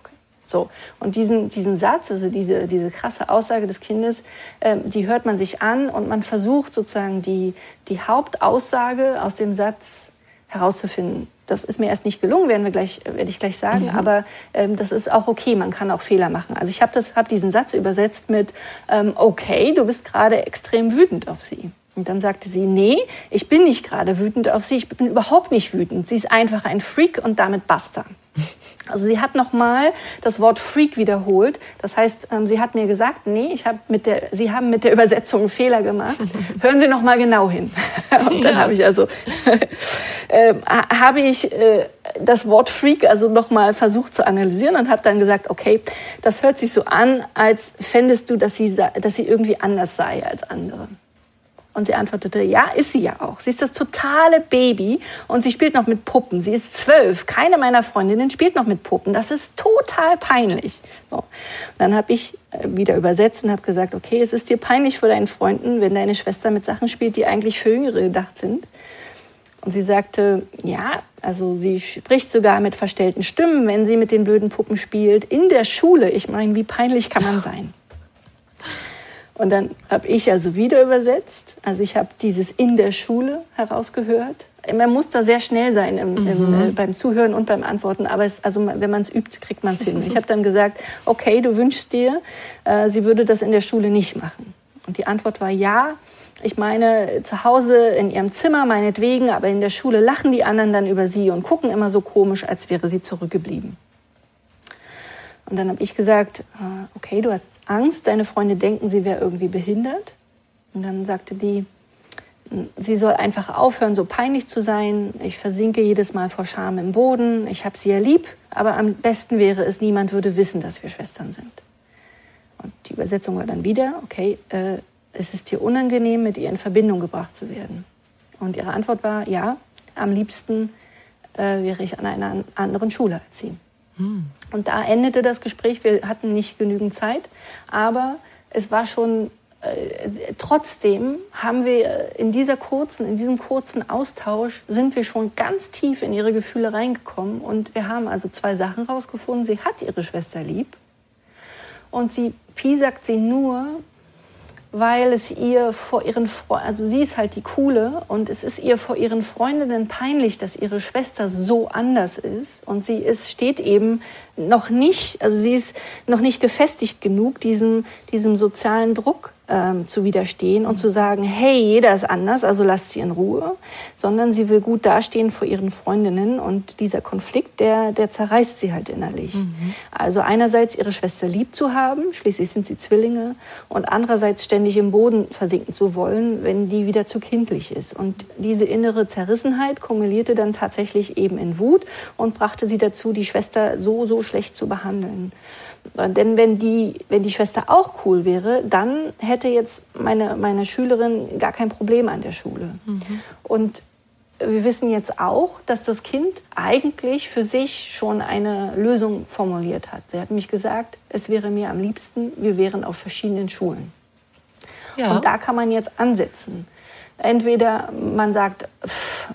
Okay. So, und diesen, diesen Satz, also diese, diese krasse Aussage des Kindes, ähm, die hört man sich an und man versucht sozusagen die, die Hauptaussage aus dem Satz herauszufinden. Das ist mir erst nicht gelungen, werden wir gleich, werde ich gleich sagen, mhm. aber ähm, das ist auch okay, man kann auch Fehler machen. Also ich habe hab diesen Satz übersetzt mit, ähm, okay, du bist gerade extrem wütend auf sie. Und dann sagte sie, nee, ich bin nicht gerade wütend auf sie, ich bin überhaupt nicht wütend. Sie ist einfach ein Freak und damit basta. Also sie hat nochmal das Wort Freak wiederholt. Das heißt, ähm, sie hat mir gesagt, nee, ich hab mit der, Sie haben mit der Übersetzung einen Fehler gemacht. Hören Sie nochmal genau hin. Und dann ja. habe ich also äh, habe ich äh, das Wort Freak also nochmal versucht zu analysieren und habe dann gesagt, okay, das hört sich so an, als fändest du, dass sie, dass sie irgendwie anders sei als andere. Und sie antwortete, ja, ist sie ja auch. Sie ist das totale Baby und sie spielt noch mit Puppen. Sie ist zwölf. Keine meiner Freundinnen spielt noch mit Puppen. Das ist total peinlich. So. Dann habe ich äh, wieder übersetzt und habe gesagt, okay, es ist dir peinlich vor deinen Freunden, wenn deine Schwester mit Sachen spielt, die eigentlich für Jüngere gedacht sind. Und sie sagte, ja, also sie spricht sogar mit verstellten Stimmen, wenn sie mit den blöden Puppen spielt. In der Schule, ich meine, wie peinlich kann man sein? Und dann habe ich also wieder übersetzt. Also ich habe dieses in der Schule herausgehört. Man muss da sehr schnell sein im, mhm. im, äh, beim Zuhören und beim Antworten. Aber es, also wenn man es übt, kriegt man es hin. Ich habe dann gesagt, okay, du wünschst dir, äh, sie würde das in der Schule nicht machen. Und die Antwort war ja. Ich meine, zu Hause in ihrem Zimmer meinetwegen, aber in der Schule lachen die anderen dann über sie und gucken immer so komisch, als wäre sie zurückgeblieben. Und dann habe ich gesagt, äh, okay, du hast Angst, deine Freunde denken, sie wäre irgendwie behindert. Und dann sagte die, sie soll einfach aufhören, so peinlich zu sein. Ich versinke jedes Mal vor Scham im Boden. Ich habe sie ja lieb, aber am besten wäre es, niemand würde wissen, dass wir Schwestern sind. Und die Übersetzung war dann wieder, okay, äh, es ist dir unangenehm, mit ihr in Verbindung gebracht zu werden. Und ihre Antwort war, ja, am liebsten äh, wäre ich an einer anderen Schule sie. Hm. Und da endete das Gespräch. Wir hatten nicht genügend Zeit, aber es war schon äh, trotzdem haben wir in dieser kurzen, in diesem kurzen Austausch sind wir schon ganz tief in ihre Gefühle reingekommen und wir haben also zwei Sachen rausgefunden. Sie hat ihre Schwester lieb und sie piesackt sie nur, weil es ihr vor ihren Freunden, also sie ist halt die Coole und es ist ihr vor ihren Freundinnen peinlich, dass ihre Schwester so anders ist und sie ist, steht eben noch nicht, also sie ist noch nicht gefestigt genug diesem, diesem sozialen Druck ähm, zu widerstehen und zu sagen, hey, jeder ist anders, also lasst sie in Ruhe, sondern sie will gut dastehen vor ihren Freundinnen und dieser Konflikt, der, der zerreißt sie halt innerlich. Mhm. Also einerseits ihre Schwester lieb zu haben, schließlich sind sie Zwillinge, und andererseits ständig im Boden versinken zu wollen, wenn die wieder zu kindlich ist. Und diese innere Zerrissenheit kumulierte dann tatsächlich eben in Wut und brachte sie dazu, die Schwester so, so schlecht zu behandeln. Denn wenn die, wenn die Schwester auch cool wäre, dann hätte jetzt meine, meine Schülerin gar kein Problem an der Schule. Mhm. Und wir wissen jetzt auch, dass das Kind eigentlich für sich schon eine Lösung formuliert hat. Sie hat mich gesagt, es wäre mir am liebsten, wir wären auf verschiedenen Schulen. Ja. Und da kann man jetzt ansetzen. Entweder man sagt,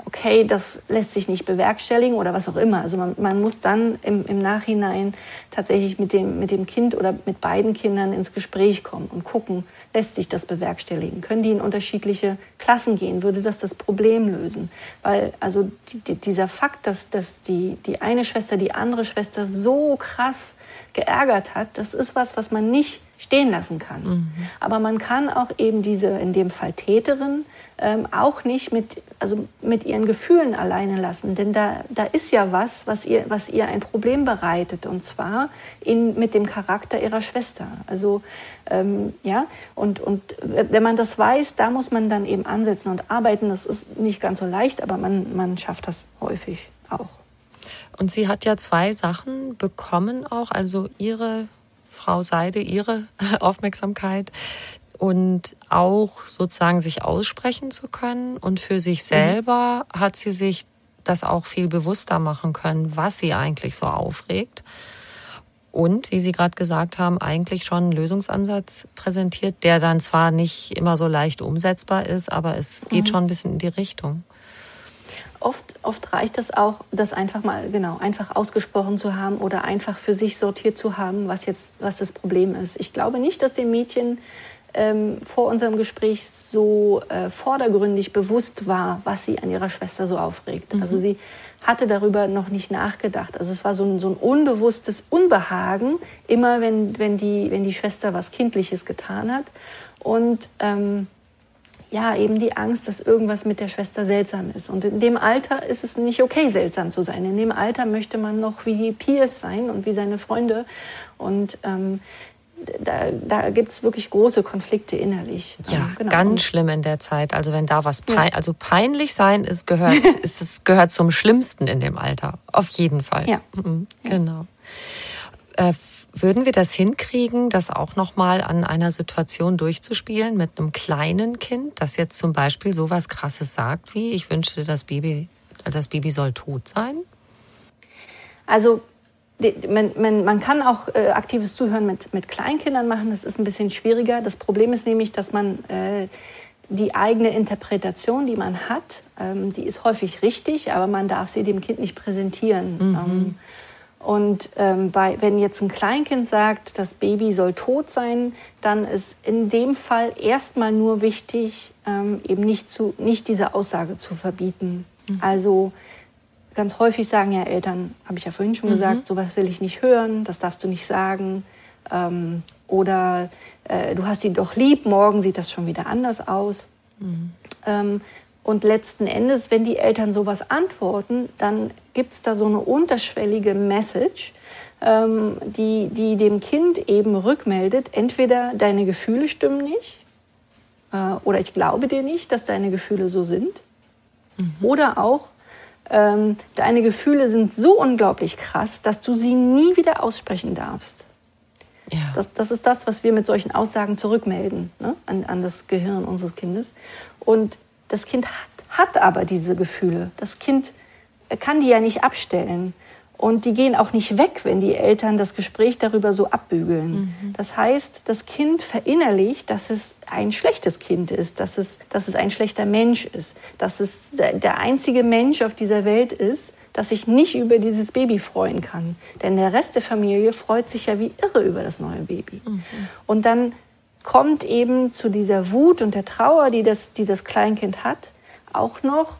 okay, das lässt sich nicht bewerkstelligen oder was auch immer. Also man, man muss dann im, im, Nachhinein tatsächlich mit dem, mit dem Kind oder mit beiden Kindern ins Gespräch kommen und gucken, lässt sich das bewerkstelligen? Können die in unterschiedliche Klassen gehen? Würde das das Problem lösen? Weil also die, dieser Fakt, dass, dass die, die eine Schwester die andere Schwester so krass geärgert hat, das ist was, was man nicht stehen lassen kann. Mhm. Aber man kann auch eben diese, in dem Fall Täterin, ähm, auch nicht mit, also mit ihren Gefühlen alleine lassen. Denn da, da ist ja was, was ihr, was ihr ein Problem bereitet. Und zwar in, mit dem Charakter ihrer Schwester. Also, ähm, ja, und, und wenn man das weiß, da muss man dann eben ansetzen und arbeiten. Das ist nicht ganz so leicht, aber man, man schafft das häufig auch. Und sie hat ja zwei Sachen bekommen auch, also ihre Frau Seide, ihre Aufmerksamkeit und auch sozusagen sich aussprechen zu können. Und für sich mhm. selber mhm. hat sie sich das auch viel bewusster machen können, was sie eigentlich so aufregt. Und, wie Sie gerade gesagt haben, eigentlich schon einen Lösungsansatz präsentiert, der dann zwar nicht immer so leicht umsetzbar ist, aber es geht mhm. schon ein bisschen in die Richtung. Oft, oft reicht es auch, das einfach mal genau einfach ausgesprochen zu haben oder einfach für sich sortiert zu haben, was jetzt was das Problem ist. Ich glaube nicht, dass dem Mädchen ähm, vor unserem Gespräch so äh, vordergründig bewusst war, was sie an ihrer Schwester so aufregt. Mhm. Also sie hatte darüber noch nicht nachgedacht. Also es war so ein, so ein unbewusstes Unbehagen, immer wenn, wenn, die, wenn die Schwester was Kindliches getan hat. Und ähm, ja, eben die Angst, dass irgendwas mit der Schwester seltsam ist. Und in dem Alter ist es nicht okay, seltsam zu sein. In dem Alter möchte man noch wie Piers sein und wie seine Freunde. Und ähm, da, da gibt es wirklich große Konflikte innerlich. Ja, genau. ganz schlimm in der Zeit. Also wenn da was pein ja. also peinlich sein ist, gehört, ist es gehört zum Schlimmsten in dem Alter. Auf jeden Fall. Ja. Mhm, genau. Äh, würden wir das hinkriegen, das auch nochmal an einer Situation durchzuspielen mit einem kleinen Kind, das jetzt zum Beispiel so was Krasses sagt wie, ich wünschte, das Baby, das Baby soll tot sein? Also man, man, man kann auch äh, aktives Zuhören mit, mit Kleinkindern machen, das ist ein bisschen schwieriger. Das Problem ist nämlich, dass man äh, die eigene Interpretation, die man hat, ähm, die ist häufig richtig, aber man darf sie dem Kind nicht präsentieren. Mhm. Ähm, und ähm, bei, wenn jetzt ein Kleinkind sagt, das Baby soll tot sein, dann ist in dem Fall erstmal nur wichtig, ähm, eben nicht, zu, nicht diese Aussage zu verbieten. Mhm. Also ganz häufig sagen ja Eltern, habe ich ja vorhin schon mhm. gesagt, sowas will ich nicht hören, das darfst du nicht sagen. Ähm, oder äh, du hast ihn doch lieb, morgen sieht das schon wieder anders aus. Mhm. Ähm, und letzten Endes, wenn die Eltern sowas antworten, dann gibt es da so eine unterschwellige Message, ähm, die, die dem Kind eben rückmeldet, entweder deine Gefühle stimmen nicht äh, oder ich glaube dir nicht, dass deine Gefühle so sind. Mhm. Oder auch, ähm, deine Gefühle sind so unglaublich krass, dass du sie nie wieder aussprechen darfst. Ja. Das, das ist das, was wir mit solchen Aussagen zurückmelden ne? an, an das Gehirn unseres Kindes. Und das Kind hat, hat aber diese Gefühle. Das Kind kann die ja nicht abstellen. Und die gehen auch nicht weg, wenn die Eltern das Gespräch darüber so abbügeln. Mhm. Das heißt, das Kind verinnerlicht, dass es ein schlechtes Kind ist, dass es, dass es ein schlechter Mensch ist, dass es der einzige Mensch auf dieser Welt ist, dass sich nicht über dieses Baby freuen kann. Denn der Rest der Familie freut sich ja wie irre über das neue Baby. Mhm. Und dann kommt eben zu dieser Wut und der Trauer, die das, die das Kleinkind hat, auch noch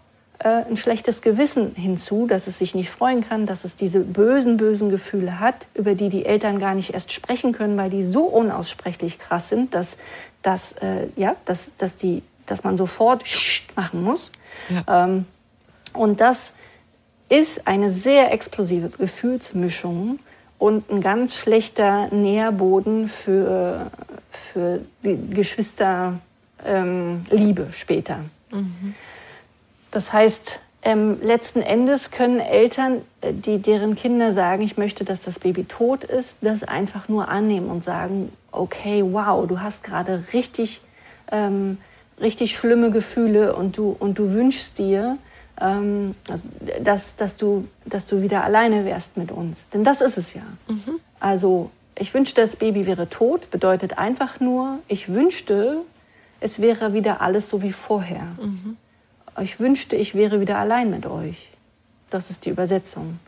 ein schlechtes Gewissen hinzu, dass es sich nicht freuen kann, dass es diese bösen, bösen Gefühle hat, über die die Eltern gar nicht erst sprechen können, weil die so unaussprechlich krass sind, dass dass, äh, ja, dass, dass, die, dass man sofort machen muss. Ja. Ähm, und das ist eine sehr explosive Gefühlsmischung und ein ganz schlechter Nährboden für, für die Geschwisterliebe ähm, später. Mhm. Das heißt, ähm, letzten Endes können Eltern, äh, die deren Kinder sagen, ich möchte, dass das Baby tot ist, das einfach nur annehmen und sagen, okay, wow, du hast gerade richtig, ähm, richtig schlimme Gefühle und du, und du wünschst dir, ähm, also, dass, dass, du, dass du wieder alleine wärst mit uns. Denn das ist es ja. Mhm. Also ich wünschte, das Baby wäre tot, bedeutet einfach nur, ich wünschte, es wäre wieder alles so wie vorher. Mhm. Ich wünschte, ich wäre wieder allein mit euch. Das ist die Übersetzung.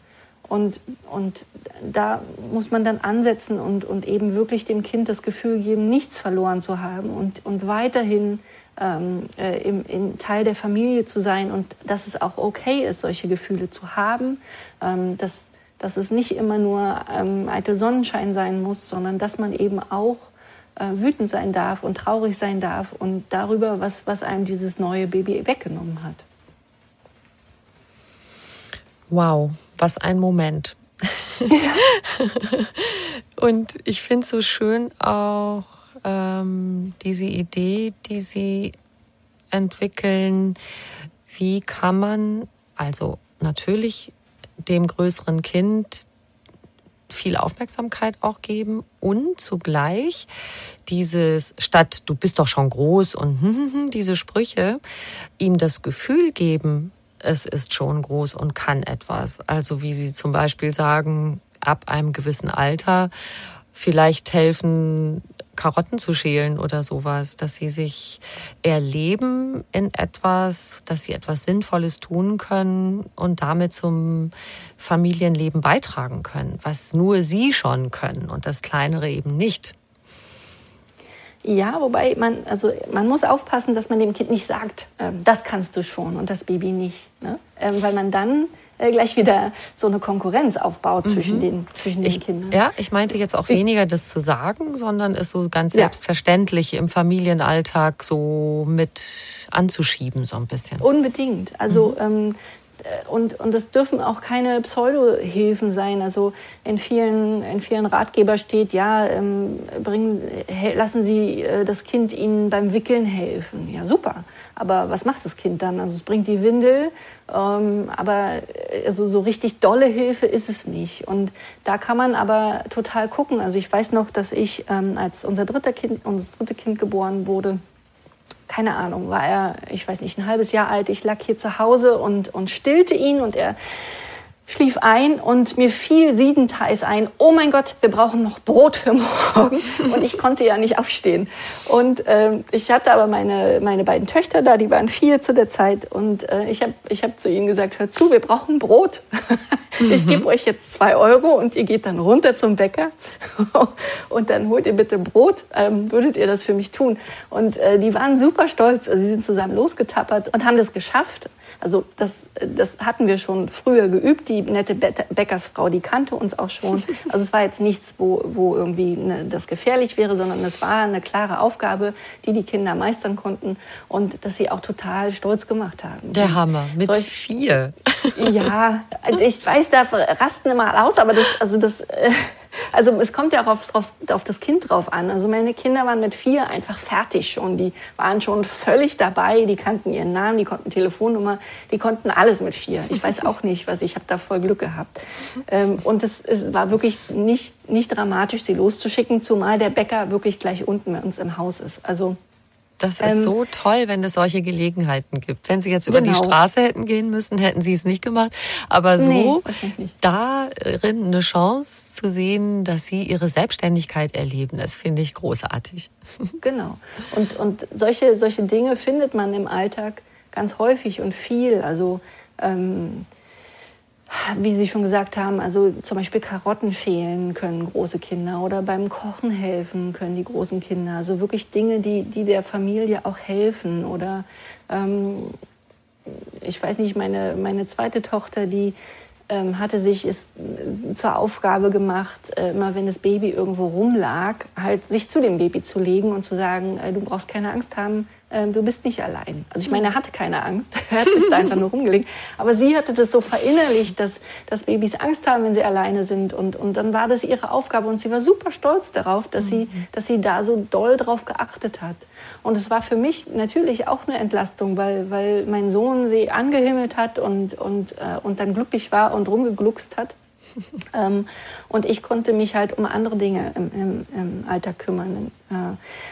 Und, und da muss man dann ansetzen und, und eben wirklich dem Kind das Gefühl geben, nichts verloren zu haben und, und weiterhin ähm, äh, im, in Teil der Familie zu sein und dass es auch okay ist, solche Gefühle zu haben, ähm, dass, dass es nicht immer nur ähm, eitel Sonnenschein sein muss, sondern dass man eben auch äh, wütend sein darf und traurig sein darf und darüber, was, was einem dieses neue Baby weggenommen hat. Wow, was ein Moment. Ja. und ich finde es so schön auch ähm, diese Idee, die Sie entwickeln, wie kann man also natürlich dem größeren Kind viel Aufmerksamkeit auch geben und zugleich dieses statt du bist doch schon groß und hm, hm, hm, diese Sprüche ihm das Gefühl geben, es ist schon groß und kann etwas. Also wie Sie zum Beispiel sagen, ab einem gewissen Alter vielleicht helfen, Karotten zu schälen oder sowas, dass sie sich erleben in etwas, dass sie etwas Sinnvolles tun können und damit zum Familienleben beitragen können, was nur sie schon können und das Kleinere eben nicht. Ja, wobei man, also man muss aufpassen, dass man dem Kind nicht sagt, äh, das kannst du schon und das Baby nicht. Ne? Ähm, weil man dann äh, gleich wieder so eine Konkurrenz aufbaut mhm. zwischen den, zwischen ich, den Kindern. Ja, ich meinte jetzt auch weniger das zu sagen, sondern es so ganz ja. selbstverständlich im Familienalltag so mit anzuschieben, so ein bisschen. Unbedingt. Also mhm. ähm, äh, und, und das dürfen auch keine Pseudo-Hilfen sein. Also in vielen, in vielen Ratgeber steht, ja, ähm, bringen, lassen Sie äh, das Kind Ihnen beim Wickeln helfen. Ja, super. Aber was macht das Kind dann? Also es bringt die Windel, ähm, aber äh, also so richtig dolle Hilfe ist es nicht. Und da kann man aber total gucken. Also ich weiß noch, dass ich, ähm, als unser dritter Kind, unser dritte Kind geboren wurde, keine Ahnung, war er, ich weiß nicht, ein halbes Jahr alt. Ich lag hier zu Hause und, und stillte ihn und er schlief ein und mir fiel siebenteils ein, oh mein Gott, wir brauchen noch Brot für morgen. Und ich konnte ja nicht aufstehen. Und ähm, ich hatte aber meine, meine beiden Töchter da, die waren vier zu der Zeit. Und äh, ich habe ich hab zu ihnen gesagt, hört zu, wir brauchen Brot. ich gebe euch jetzt zwei Euro und ihr geht dann runter zum Bäcker und dann holt ihr bitte Brot. Ähm, würdet ihr das für mich tun? Und äh, die waren super stolz. Also sie sind zusammen losgetappert und haben das geschafft. Also das, das hatten wir schon früher geübt. Die nette Bäckersfrau, die kannte uns auch schon. Also es war jetzt nichts, wo, wo irgendwie ne, das gefährlich wäre, sondern es war eine klare Aufgabe, die die Kinder meistern konnten und dass sie auch total stolz gemacht haben. Der Hammer, mit Solch, vier. Ja, ich weiß, da rasten immer aus, aber das, also das... Äh, also es kommt ja auch auf, auf, auf, das Kind drauf an. Also meine Kinder waren mit vier einfach fertig schon. Die waren schon völlig dabei. Die kannten ihren Namen, die konnten Telefonnummer, die konnten alles mit vier. Ich weiß auch nicht, was ich habe da voll Glück gehabt. Ähm, und es, es war wirklich nicht, nicht dramatisch, sie loszuschicken, zumal der Bäcker wirklich gleich unten bei uns im Haus ist. Also das ist ähm, so toll, wenn es solche Gelegenheiten gibt. Wenn Sie jetzt über genau. die Straße hätten gehen müssen, hätten Sie es nicht gemacht. Aber so nee, darin eine Chance zu sehen, dass Sie Ihre Selbstständigkeit erleben, das finde ich großartig. Genau. Und, und solche, solche Dinge findet man im Alltag ganz häufig und viel. Also ähm, wie Sie schon gesagt haben, also zum Beispiel Karotten schälen können große Kinder oder beim Kochen helfen können die großen Kinder. Also wirklich Dinge, die, die der Familie auch helfen. Oder ähm, ich weiß nicht, meine, meine zweite Tochter, die ähm, hatte sich es äh, zur Aufgabe gemacht, äh, immer wenn das Baby irgendwo rumlag, halt sich zu dem Baby zu legen und zu sagen, äh, du brauchst keine Angst haben, ähm, du bist nicht allein. Also ich meine, er hatte keine Angst, er da einfach nur rumgelegt. Aber sie hatte das so verinnerlicht, dass, dass Babys Angst haben, wenn sie alleine sind. Und, und dann war das ihre Aufgabe und sie war super stolz darauf, dass, sie, mhm. dass sie da so doll drauf geachtet hat. Und es war für mich natürlich auch eine Entlastung, weil, weil mein Sohn sie angehimmelt hat und, und, äh, und dann glücklich war und rumgegluckst hat. ähm, und ich konnte mich halt um andere Dinge im, im, im Alltag kümmern. Äh,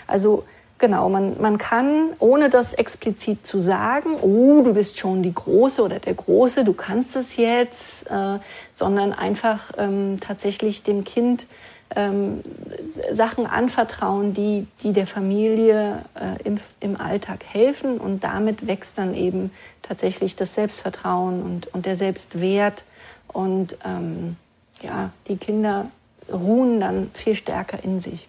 also Genau, man, man kann, ohne das explizit zu sagen, oh, du bist schon die Große oder der Große, du kannst es jetzt, äh, sondern einfach ähm, tatsächlich dem Kind ähm, Sachen anvertrauen, die, die der Familie äh, im, im Alltag helfen und damit wächst dann eben tatsächlich das Selbstvertrauen und, und der Selbstwert und ähm, ja, die Kinder ruhen dann viel stärker in sich.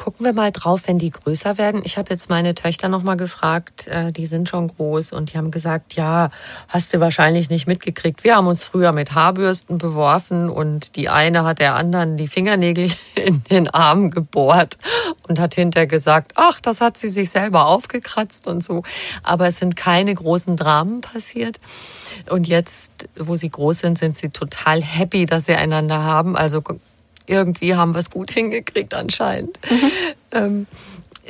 Gucken wir mal drauf, wenn die größer werden. Ich habe jetzt meine Töchter noch mal gefragt, äh, die sind schon groß und die haben gesagt, ja, hast du wahrscheinlich nicht mitgekriegt. Wir haben uns früher mit Haarbürsten beworfen und die eine hat der anderen die Fingernägel in den Arm gebohrt und hat hinterher gesagt, ach, das hat sie sich selber aufgekratzt und so. Aber es sind keine großen Dramen passiert. Und jetzt, wo sie groß sind, sind sie total happy, dass sie einander haben. Also irgendwie haben wir es gut hingekriegt anscheinend. Mhm. Ähm,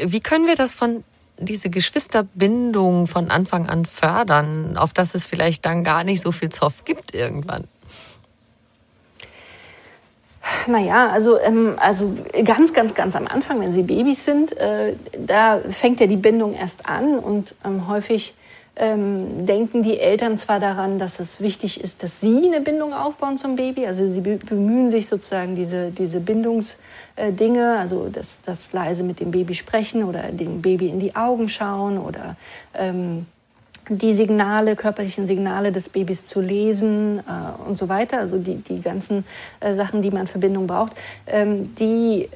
wie können wir das von diese Geschwisterbindung von Anfang an fördern, auf dass es vielleicht dann gar nicht so viel Zoff gibt irgendwann? Naja, also, ähm, also ganz, ganz, ganz am Anfang, wenn sie Babys sind, äh, da fängt ja die Bindung erst an und ähm, häufig ähm, denken die Eltern zwar daran, dass es wichtig ist, dass sie eine Bindung aufbauen zum Baby. Also sie bemühen sich sozusagen diese, diese Bindungsdinge, also das, das leise mit dem Baby sprechen oder dem Baby in die Augen schauen oder ähm, die Signale, körperlichen Signale des Babys zu lesen äh, und so weiter. Also die, die ganzen äh, Sachen, die man für Bindung braucht, ähm, die,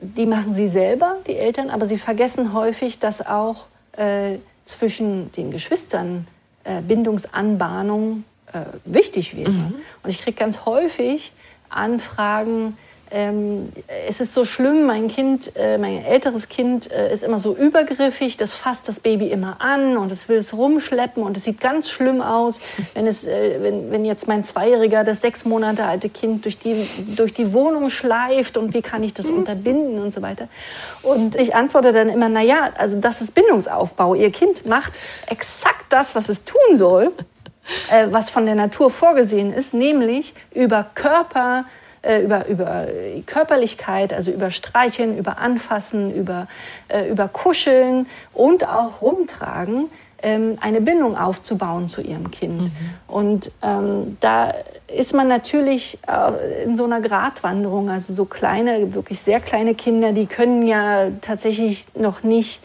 die machen sie selber, die Eltern, aber sie vergessen häufig, dass auch äh, zwischen den Geschwistern äh, Bindungsanbahnung äh, wichtig wäre. Mhm. Und ich kriege ganz häufig Anfragen, ähm, es ist so schlimm, mein Kind, äh, mein älteres Kind äh, ist immer so übergriffig, das fasst das Baby immer an und es will es rumschleppen und es sieht ganz schlimm aus, wenn, es, äh, wenn, wenn jetzt mein Zweijähriger, das sechs Monate alte Kind durch die, durch die Wohnung schleift und wie kann ich das mhm. unterbinden und so weiter. Und ich antworte dann immer, na ja, also das ist Bindungsaufbau. Ihr Kind macht exakt das, was es tun soll, äh, was von der Natur vorgesehen ist, nämlich über Körper, äh, über, über Körperlichkeit, also über Streicheln, über Anfassen, über, äh, über Kuscheln und auch Rumtragen, ähm, eine Bindung aufzubauen zu ihrem Kind. Mhm. Und ähm, da ist man natürlich äh, in so einer Gratwanderung, also so kleine, wirklich sehr kleine Kinder, die können ja tatsächlich noch nicht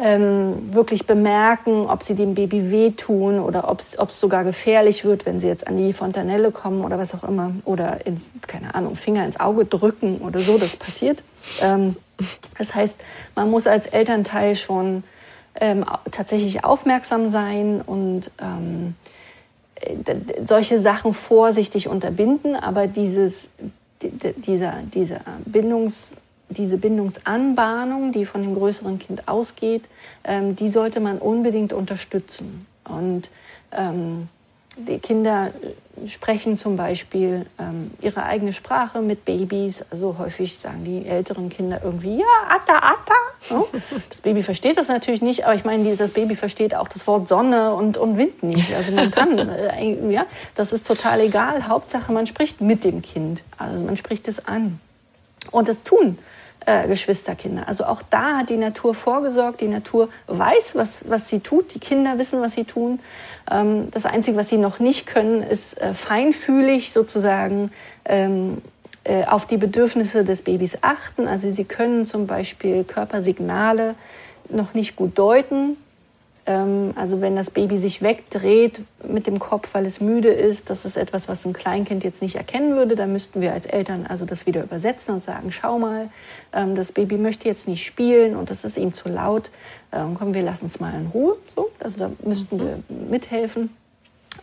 ähm, wirklich bemerken, ob sie dem Baby wehtun oder ob es sogar gefährlich wird, wenn sie jetzt an die Fontanelle kommen oder was auch immer. Oder ins, keine Ahnung, Finger ins Auge drücken oder so, das passiert. Ähm, das heißt, man muss als Elternteil schon ähm, tatsächlich aufmerksam sein und ähm, solche Sachen vorsichtig unterbinden, aber dieses, dieser, dieser Bindungs diese Bindungsanbahnung, die von dem größeren Kind ausgeht, ähm, die sollte man unbedingt unterstützen. Und ähm, die Kinder sprechen zum Beispiel ähm, ihre eigene Sprache mit Babys. Also häufig sagen die älteren Kinder irgendwie, ja, Atta, Atta. Ne? Das Baby versteht das natürlich nicht, aber ich meine, das Baby versteht auch das Wort Sonne und, und Wind nicht. Also man kann, äh, ja, das ist total egal. Hauptsache, man spricht mit dem Kind. Also man spricht es an. Und das tun äh, Geschwisterkinder. Also auch da hat die Natur vorgesorgt. Die Natur weiß, was, was sie tut. Die Kinder wissen, was sie tun. Ähm, das Einzige, was sie noch nicht können, ist äh, feinfühlig sozusagen ähm, äh, auf die Bedürfnisse des Babys achten. Also sie können zum Beispiel Körpersignale noch nicht gut deuten. Ähm, also wenn das Baby sich wegdreht mit dem Kopf, weil es müde ist, das ist etwas, was ein Kleinkind jetzt nicht erkennen würde. Da müssten wir als Eltern also das wieder übersetzen und sagen, schau mal, ähm, das Baby möchte jetzt nicht spielen und das ist ihm zu laut. Ähm, komm, wir lassen es mal in Ruhe. So, also da müssten wir mithelfen.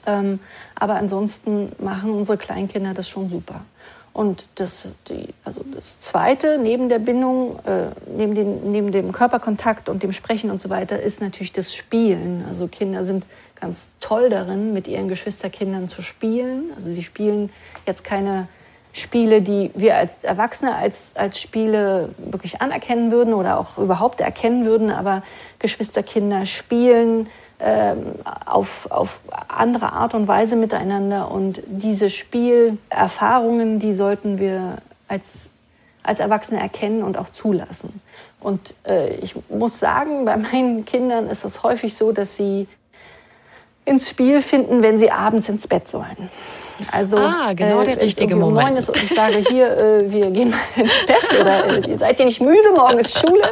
Ähm, aber ansonsten machen unsere Kleinkinder das schon super. Und das, die, also das Zweite neben der Bindung, äh, neben, den, neben dem Körperkontakt und dem Sprechen und so weiter, ist natürlich das Spielen. Also Kinder sind ganz toll darin, mit ihren Geschwisterkindern zu spielen. Also sie spielen jetzt keine Spiele, die wir als Erwachsene als, als Spiele wirklich anerkennen würden oder auch überhaupt erkennen würden, aber Geschwisterkinder spielen auf, auf andere Art und Weise miteinander. Und diese Spielerfahrungen, die sollten wir als, als Erwachsene erkennen und auch zulassen. Und äh, ich muss sagen, bei meinen Kindern ist es häufig so, dass sie ins Spiel finden, wenn sie abends ins Bett sollen. Also, ah, genau der äh, richtige Moment. Ist und ich sage hier, äh, wir gehen mal ins Bett oder äh, seid ihr nicht müde, morgen ist Schule.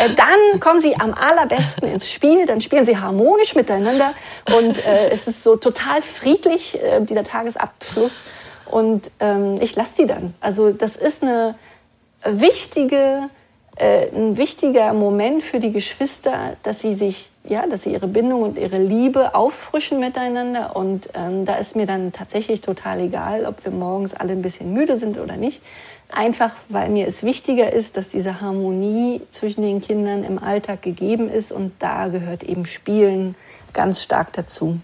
Äh, dann kommen sie am allerbesten ins Spiel, dann spielen sie harmonisch miteinander und äh, es ist so total friedlich, äh, dieser Tagesabschluss. Und ähm, ich lasse die dann. Also das ist eine wichtige, ein wichtiger Moment für die Geschwister, dass sie sich ja, dass sie ihre Bindung und ihre Liebe auffrischen miteinander. Und ähm, da ist mir dann tatsächlich total egal, ob wir morgens alle ein bisschen müde sind oder nicht. Einfach, weil mir es wichtiger ist, dass diese Harmonie zwischen den Kindern im Alltag gegeben ist. Und da gehört eben Spielen ganz stark dazu.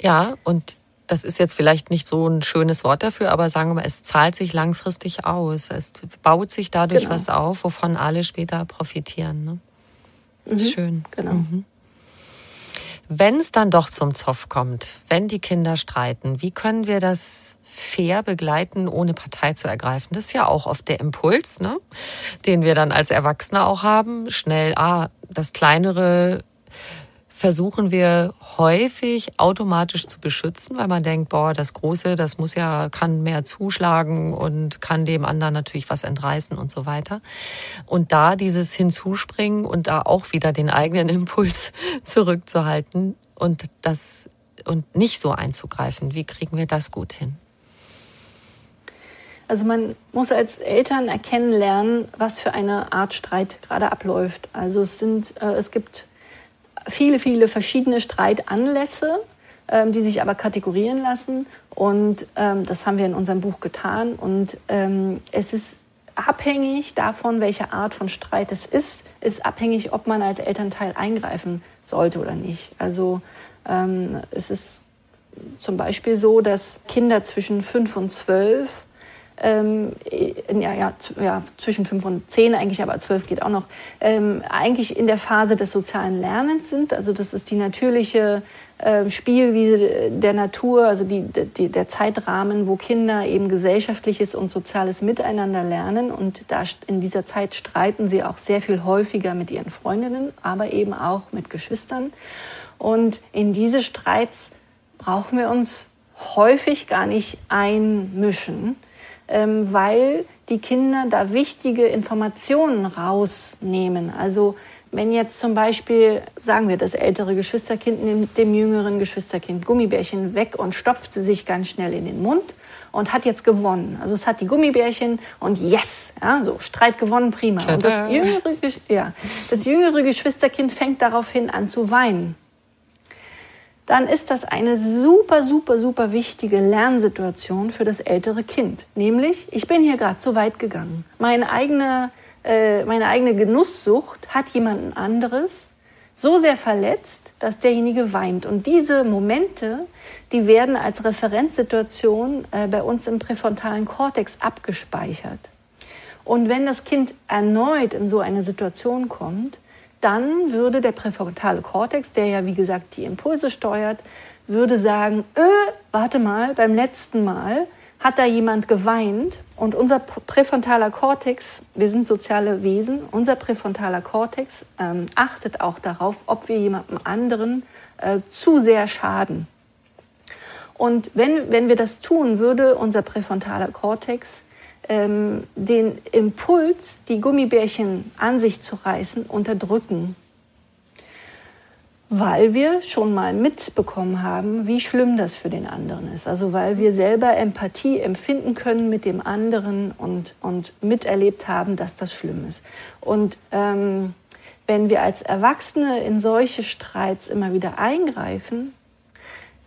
Ja, und das ist jetzt vielleicht nicht so ein schönes Wort dafür, aber sagen wir mal, es zahlt sich langfristig aus. Es baut sich dadurch genau. was auf, wovon alle später profitieren. Ne? Mhm. Schön. Genau. Mhm. Wenn es dann doch zum Zoff kommt, wenn die Kinder streiten, wie können wir das fair begleiten, ohne Partei zu ergreifen? Das ist ja auch oft der Impuls, ne? den wir dann als Erwachsene auch haben. Schnell, ah, das kleinere versuchen wir häufig automatisch zu beschützen, weil man denkt, boah, das Große, das muss ja, kann mehr zuschlagen und kann dem anderen natürlich was entreißen und so weiter. Und da dieses Hinzuspringen und da auch wieder den eigenen Impuls zurückzuhalten und das und nicht so einzugreifen. Wie kriegen wir das gut hin? Also man muss als Eltern erkennen lernen, was für eine Art Streit gerade abläuft. Also es sind, äh, es gibt viele, viele verschiedene Streitanlässe, ähm, die sich aber kategorieren lassen. Und ähm, das haben wir in unserem Buch getan. Und ähm, es ist abhängig davon, welche Art von Streit es ist, ist abhängig, ob man als Elternteil eingreifen sollte oder nicht. Also ähm, es ist zum Beispiel so, dass Kinder zwischen fünf und zwölf ähm, ja, ja, ja, zwischen fünf und zehn eigentlich, aber zwölf geht auch noch, ähm, eigentlich in der Phase des sozialen Lernens sind. Also das ist die natürliche äh, Spielwiese der Natur, also die, die, der Zeitrahmen, wo Kinder eben gesellschaftliches und soziales Miteinander lernen. Und da in dieser Zeit streiten sie auch sehr viel häufiger mit ihren Freundinnen, aber eben auch mit Geschwistern. Und in diese Streits brauchen wir uns häufig gar nicht einmischen, ähm, weil die Kinder da wichtige Informationen rausnehmen. Also wenn jetzt zum Beispiel, sagen wir, das ältere Geschwisterkind nimmt dem jüngeren Geschwisterkind Gummibärchen weg und stopft sie sich ganz schnell in den Mund und hat jetzt gewonnen. Also es hat die Gummibärchen und yes, ja, so Streit gewonnen, prima. Und das jüngere, ja, das jüngere Geschwisterkind fängt daraufhin an zu weinen dann ist das eine super, super, super wichtige Lernsituation für das ältere Kind. Nämlich, ich bin hier gerade zu weit gegangen. Meine eigene, äh, meine eigene Genusssucht hat jemanden anderes so sehr verletzt, dass derjenige weint. Und diese Momente, die werden als Referenzsituation äh, bei uns im präfrontalen Kortex abgespeichert. Und wenn das Kind erneut in so eine Situation kommt, dann würde der präfrontale Kortex, der ja wie gesagt die Impulse steuert, würde sagen, äh, warte mal, beim letzten Mal hat da jemand geweint und unser präfrontaler Kortex, wir sind soziale Wesen, unser präfrontaler Kortex ähm, achtet auch darauf, ob wir jemandem anderen äh, zu sehr schaden. Und wenn, wenn wir das tun, würde unser präfrontaler Kortex ähm, den Impuls, die Gummibärchen an sich zu reißen, unterdrücken. Weil wir schon mal mitbekommen haben, wie schlimm das für den anderen ist. Also weil wir selber Empathie empfinden können mit dem anderen und, und miterlebt haben, dass das schlimm ist. Und ähm, wenn wir als Erwachsene in solche Streits immer wieder eingreifen,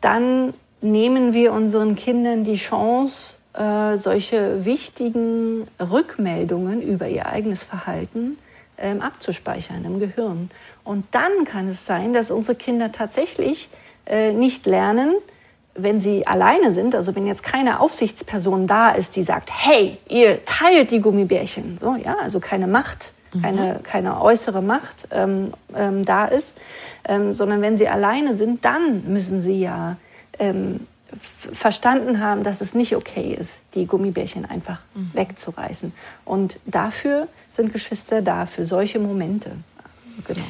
dann nehmen wir unseren Kindern die Chance, äh, solche wichtigen Rückmeldungen über ihr eigenes Verhalten ähm, abzuspeichern im Gehirn. Und dann kann es sein, dass unsere Kinder tatsächlich äh, nicht lernen, wenn sie alleine sind, also wenn jetzt keine Aufsichtsperson da ist, die sagt, hey, ihr teilt die Gummibärchen, so, ja, also keine Macht, mhm. keine, keine äußere Macht ähm, ähm, da ist, ähm, sondern wenn sie alleine sind, dann müssen sie ja ähm, verstanden haben, dass es nicht okay ist, die Gummibärchen einfach mhm. wegzureißen. Und dafür sind Geschwister da, für solche Momente. Genau.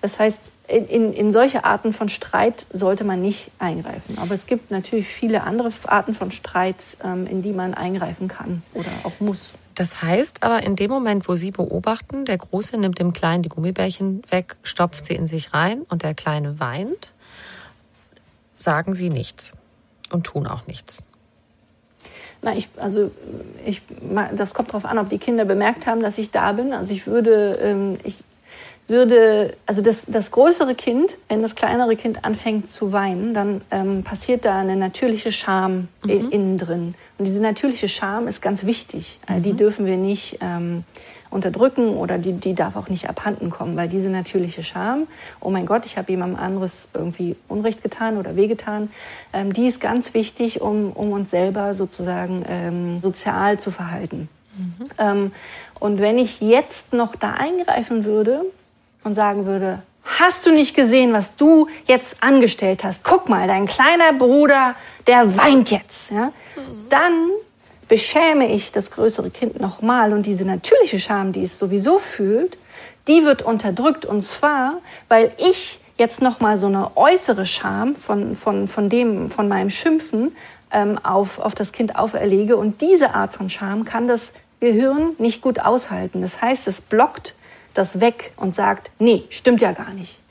Das heißt, in, in solche Arten von Streit sollte man nicht eingreifen. Aber es gibt natürlich viele andere Arten von Streit, ähm, in die man eingreifen kann oder auch muss. Das heißt aber, in dem Moment, wo Sie beobachten, der Große nimmt dem Kleinen die Gummibärchen weg, stopft sie in sich rein und der Kleine weint, sagen Sie nichts und tun auch nichts. Na, ich, also ich, das kommt darauf an, ob die Kinder bemerkt haben, dass ich da bin. Also ich würde, ähm, ich würde, also das, das größere Kind, wenn das kleinere Kind anfängt zu weinen, dann ähm, passiert da eine natürliche Scham mhm. innen drin. Und diese natürliche Scham ist ganz wichtig. Mhm. Die dürfen wir nicht ähm, unterdrücken oder die, die darf auch nicht abhanden kommen, weil diese natürliche Scham, oh mein Gott, ich habe jemandem anderes irgendwie Unrecht getan oder wehgetan, ähm, die ist ganz wichtig, um, um uns selber sozusagen ähm, sozial zu verhalten. Mhm. Ähm, und wenn ich jetzt noch da eingreifen würde und sagen würde, hast du nicht gesehen, was du jetzt angestellt hast? Guck mal, dein kleiner Bruder, der weint jetzt. Ja? Mhm. Dann beschäme ich das größere Kind nochmal und diese natürliche Scham, die es sowieso fühlt, die wird unterdrückt und zwar, weil ich jetzt nochmal so eine äußere Scham von, von, von dem, von meinem Schimpfen ähm, auf, auf das Kind auferlege und diese Art von Scham kann das Gehirn nicht gut aushalten. Das heißt, es blockt das weg und sagt, nee, stimmt ja gar nicht.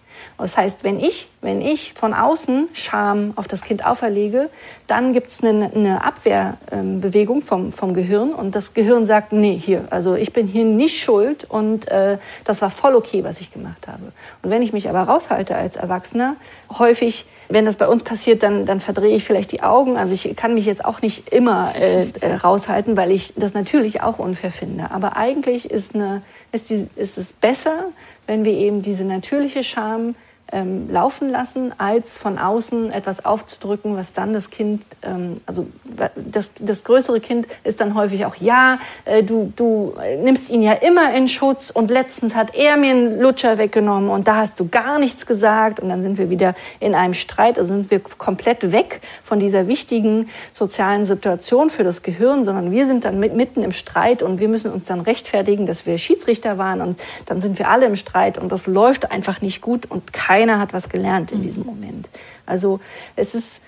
Das heißt, wenn ich, wenn ich von außen Scham auf das Kind auferlege, dann gibt es eine, eine Abwehrbewegung vom, vom Gehirn und das Gehirn sagt, nee, hier, also ich bin hier nicht schuld und äh, das war voll okay, was ich gemacht habe. Und wenn ich mich aber raushalte als Erwachsener, häufig wenn das bei uns passiert, dann, dann verdrehe ich vielleicht die Augen. Also ich kann mich jetzt auch nicht immer äh, äh raushalten, weil ich das natürlich auch unfair finde. Aber eigentlich ist, eine, ist, die, ist es besser, wenn wir eben diese natürliche Scham ähm, laufen lassen, als von außen etwas aufzudrücken, was dann das Kind, ähm, also das, das größere Kind ist dann häufig auch, ja, äh, du, du nimmst ihn ja immer in Schutz und letztens hat er mir einen Lutscher weggenommen und da hast du gar nichts gesagt und dann sind wir wieder in einem Streit, also sind wir komplett weg von dieser wichtigen sozialen Situation für das Gehirn, sondern wir sind dann mit, mitten im Streit und wir müssen uns dann rechtfertigen, dass wir Schiedsrichter waren und dann sind wir alle im Streit und das läuft einfach nicht gut und kein keiner hat was gelernt in mhm. diesem Moment. Also es ist,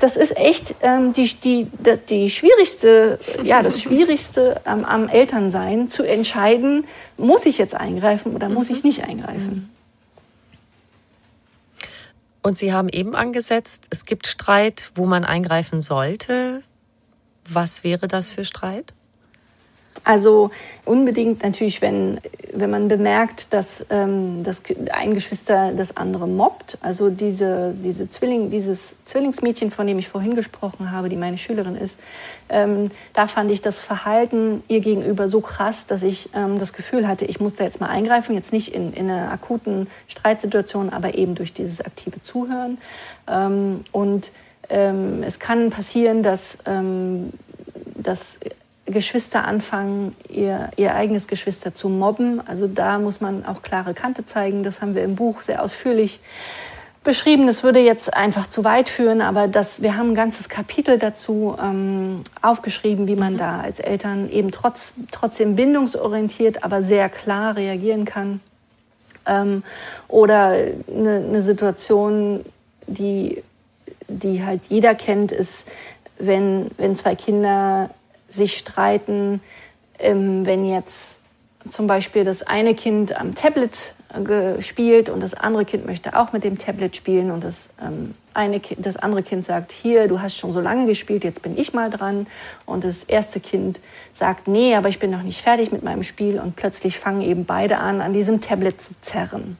das ist echt ähm, die, die, die schwierigste, ja, das Schwierigste ähm, am Elternsein, zu entscheiden, muss ich jetzt eingreifen oder muss ich mhm. nicht eingreifen. Mhm. Und Sie haben eben angesetzt, es gibt Streit, wo man eingreifen sollte. Was wäre das für Streit? Also unbedingt natürlich, wenn, wenn man bemerkt, dass, ähm, dass ein Geschwister das andere mobbt. Also diese, diese Zwilling, dieses Zwillingsmädchen, von dem ich vorhin gesprochen habe, die meine Schülerin ist, ähm, da fand ich das Verhalten ihr gegenüber so krass, dass ich ähm, das Gefühl hatte, ich muss da jetzt mal eingreifen. Jetzt nicht in, in einer akuten Streitsituation, aber eben durch dieses aktive Zuhören. Ähm, und ähm, es kann passieren, dass, ähm, dass Geschwister anfangen, ihr, ihr eigenes Geschwister zu mobben. Also da muss man auch klare Kante zeigen. Das haben wir im Buch sehr ausführlich beschrieben. Das würde jetzt einfach zu weit führen, aber das, wir haben ein ganzes Kapitel dazu ähm, aufgeschrieben, wie man mhm. da als Eltern eben trotz, trotzdem bindungsorientiert, aber sehr klar reagieren kann. Ähm, oder eine, eine Situation, die, die halt jeder kennt, ist, wenn, wenn zwei Kinder sich streiten, ähm, wenn jetzt zum Beispiel das eine Kind am Tablet äh, spielt und das andere Kind möchte auch mit dem Tablet spielen und das, ähm, eine kind, das andere Kind sagt, hier, du hast schon so lange gespielt, jetzt bin ich mal dran. Und das erste Kind sagt, nee, aber ich bin noch nicht fertig mit meinem Spiel und plötzlich fangen eben beide an, an diesem Tablet zu zerren.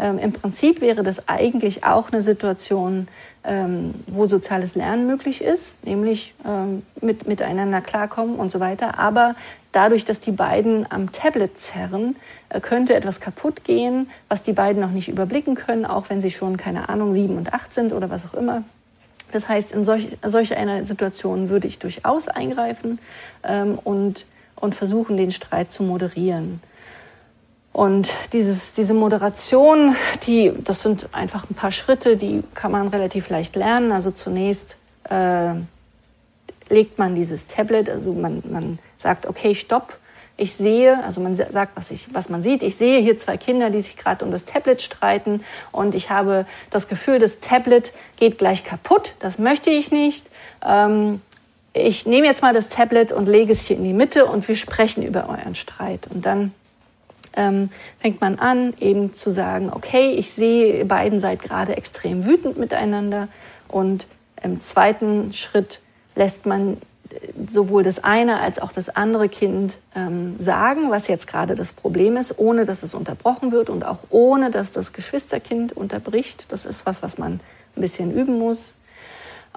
Ähm, Im Prinzip wäre das eigentlich auch eine Situation, ähm, wo soziales Lernen möglich ist, nämlich ähm, mit, miteinander klarkommen und so weiter. Aber dadurch, dass die beiden am Tablet zerren, äh, könnte etwas kaputt gehen, was die beiden noch nicht überblicken können, auch wenn sie schon, keine Ahnung, sieben und acht sind oder was auch immer. Das heißt, in solch, solch einer Situation würde ich durchaus eingreifen ähm, und, und versuchen, den Streit zu moderieren. Und dieses, diese Moderation, die, das sind einfach ein paar Schritte, die kann man relativ leicht lernen. Also zunächst äh, legt man dieses Tablet, also man, man sagt, okay, stopp. Ich sehe, also man sagt, was, ich, was man sieht. Ich sehe hier zwei Kinder, die sich gerade um das Tablet streiten und ich habe das Gefühl, das Tablet geht gleich kaputt. Das möchte ich nicht. Ähm, ich nehme jetzt mal das Tablet und lege es hier in die Mitte und wir sprechen über euren Streit. Und dann ähm, fängt man an, eben zu sagen, okay, ich sehe, beiden seid gerade extrem wütend miteinander. Und im zweiten Schritt lässt man äh, sowohl das eine als auch das andere Kind ähm, sagen, was jetzt gerade das Problem ist, ohne dass es unterbrochen wird und auch ohne dass das Geschwisterkind unterbricht. Das ist was, was man ein bisschen üben muss.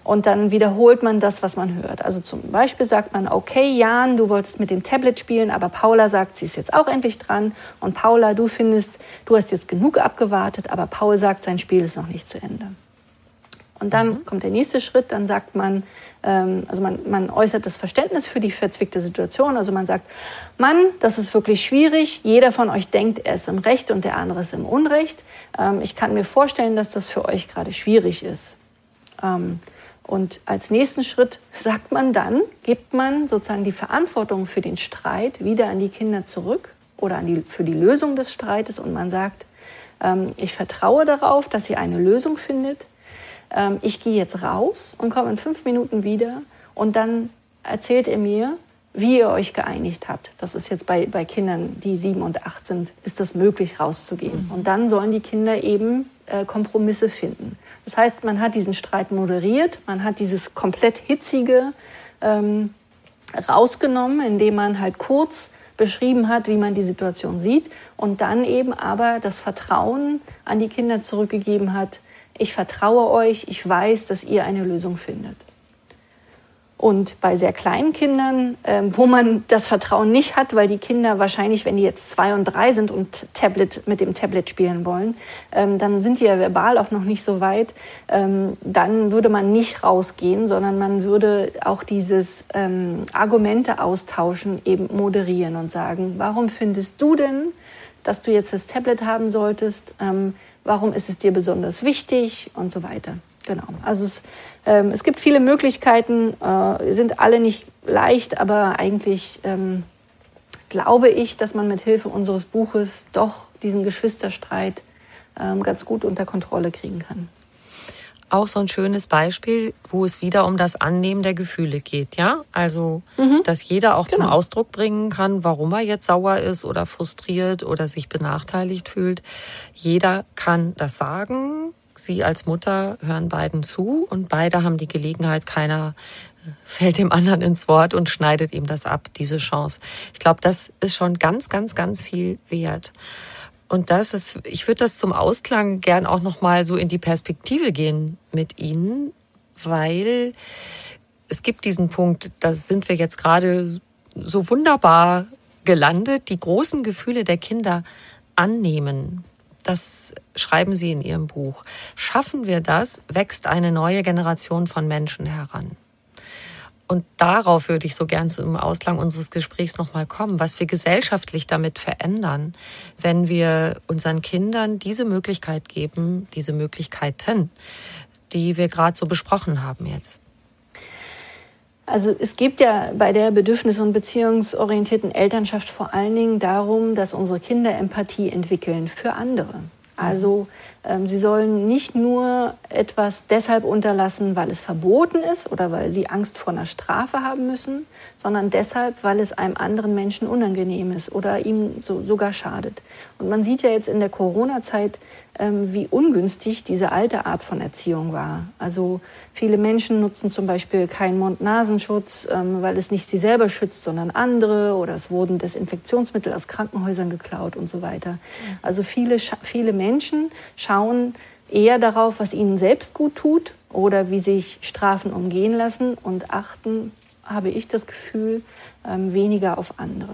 Und dann wiederholt man das, was man hört. Also zum Beispiel sagt man, okay, Jan, du wolltest mit dem Tablet spielen, aber Paula sagt, sie ist jetzt auch endlich dran. Und Paula, du findest, du hast jetzt genug abgewartet, aber Paul sagt, sein Spiel ist noch nicht zu Ende. Und dann mhm. kommt der nächste Schritt, dann sagt man, ähm, also man, man äußert das Verständnis für die verzwickte Situation. Also man sagt, Mann, das ist wirklich schwierig. Jeder von euch denkt, er ist im Recht und der andere ist im Unrecht. Ähm, ich kann mir vorstellen, dass das für euch gerade schwierig ist. Ähm, und als nächsten Schritt sagt man dann, gibt man sozusagen die Verantwortung für den Streit wieder an die Kinder zurück oder an die, für die Lösung des Streites und man sagt, ähm, ich vertraue darauf, dass ihr eine Lösung findet. Ähm, ich gehe jetzt raus und komme in fünf Minuten wieder und dann erzählt ihr mir, wie ihr euch geeinigt habt. Das ist jetzt bei, bei Kindern, die sieben und acht sind, ist das möglich, rauszugehen. Mhm. Und dann sollen die Kinder eben äh, Kompromisse finden. Das heißt, man hat diesen Streit moderiert, man hat dieses komplett hitzige ähm, rausgenommen, indem man halt kurz beschrieben hat, wie man die Situation sieht und dann eben aber das Vertrauen an die Kinder zurückgegeben hat, ich vertraue euch, ich weiß, dass ihr eine Lösung findet. Und bei sehr kleinen Kindern, ähm, wo man das Vertrauen nicht hat, weil die Kinder wahrscheinlich, wenn die jetzt zwei und drei sind und Tablet mit dem Tablet spielen wollen, ähm, dann sind die ja verbal auch noch nicht so weit. Ähm, dann würde man nicht rausgehen, sondern man würde auch dieses Argumente austauschen, eben moderieren und sagen, warum findest du denn, dass du jetzt das Tablet haben solltest? Warum ist es dir besonders wichtig und so weiter. Genau. Also es, ähm, es gibt viele Möglichkeiten, äh, sind alle nicht leicht, aber eigentlich ähm, glaube ich, dass man mit Hilfe unseres Buches doch diesen Geschwisterstreit ähm, ganz gut unter Kontrolle kriegen kann. Auch so ein schönes Beispiel, wo es wieder um das Annehmen der Gefühle geht, ja? Also, mhm. dass jeder auch genau. zum Ausdruck bringen kann, warum er jetzt sauer ist oder frustriert oder sich benachteiligt fühlt. Jeder kann das sagen, Sie als Mutter hören beiden zu und beide haben die Gelegenheit, keiner äh, fällt dem anderen ins Wort und schneidet ihm das ab, diese Chance. Ich glaube, das ist schon ganz, ganz, ganz viel wert. Und das ist, ich würde das zum Ausklang gern auch nochmal so in die Perspektive gehen mit Ihnen, weil es gibt diesen Punkt, da sind wir jetzt gerade so wunderbar gelandet, die großen Gefühle der Kinder annehmen das schreiben Sie in Ihrem Buch. Schaffen wir das, wächst eine neue Generation von Menschen heran. Und darauf würde ich so gern zum Ausgang unseres Gesprächs nochmal kommen, was wir gesellschaftlich damit verändern, wenn wir unseren Kindern diese Möglichkeit geben, diese Möglichkeiten, die wir gerade so besprochen haben jetzt. Also es geht ja bei der bedürfnis- und beziehungsorientierten Elternschaft vor allen Dingen darum, dass unsere Kinder Empathie entwickeln für andere. Also Ähm, sie sollen nicht nur etwas deshalb unterlassen, weil es verboten ist oder weil sie Angst vor einer Strafe haben müssen, sondern deshalb, weil es einem anderen Menschen unangenehm ist oder ihm so, sogar schadet. Und man sieht ja jetzt in der Corona-Zeit, ähm, wie ungünstig diese alte Art von Erziehung war. Also viele Menschen nutzen zum Beispiel keinen Mund-Nasenschutz, ähm, weil es nicht sie selber schützt, sondern andere oder es wurden Desinfektionsmittel aus Krankenhäusern geklaut und so weiter. Also viele, viele Menschen schauen eher darauf, was ihnen selbst gut tut oder wie sich Strafen umgehen lassen und achten, habe ich das Gefühl, ähm, weniger auf andere.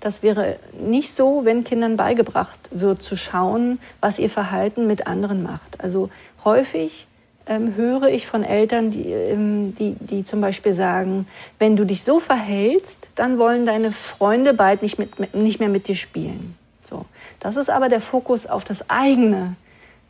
Das wäre nicht so, wenn Kindern beigebracht wird, zu schauen, was ihr Verhalten mit anderen macht. Also häufig ähm, höre ich von Eltern, die, ähm, die, die zum Beispiel sagen, wenn du dich so verhältst, dann wollen deine Freunde bald nicht, mit, nicht mehr mit dir spielen. So. Das ist aber der Fokus auf das eigene,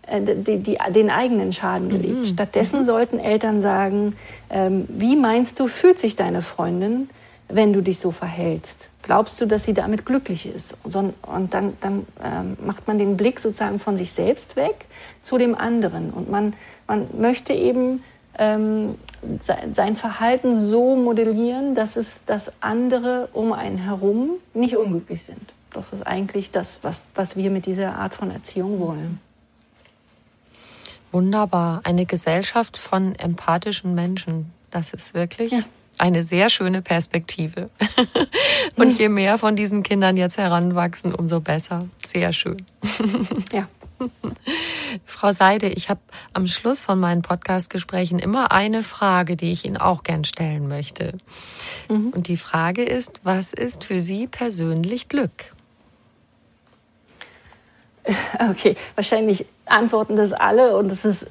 äh, die, die, den eigenen Schaden gelegt. Mhm. Stattdessen mhm. sollten Eltern sagen, ähm, wie meinst du, fühlt sich deine Freundin, wenn du dich so verhältst? Glaubst du, dass sie damit glücklich ist? Und dann, dann ähm, macht man den Blick sozusagen von sich selbst weg zu dem anderen. Und man, man möchte eben ähm, sein Verhalten so modellieren, dass es, dass andere um einen herum nicht unglücklich sind. Das ist eigentlich das, was, was wir mit dieser Art von Erziehung wollen. Wunderbar. Eine Gesellschaft von empathischen Menschen. Das ist wirklich ja eine sehr schöne Perspektive. Und je mehr von diesen Kindern jetzt heranwachsen, umso besser. Sehr schön. Ja. Frau Seide, ich habe am Schluss von meinen Podcast-Gesprächen immer eine Frage, die ich Ihnen auch gern stellen möchte. Mhm. Und die Frage ist, was ist für Sie persönlich Glück? Okay, wahrscheinlich antworten das alle und es ist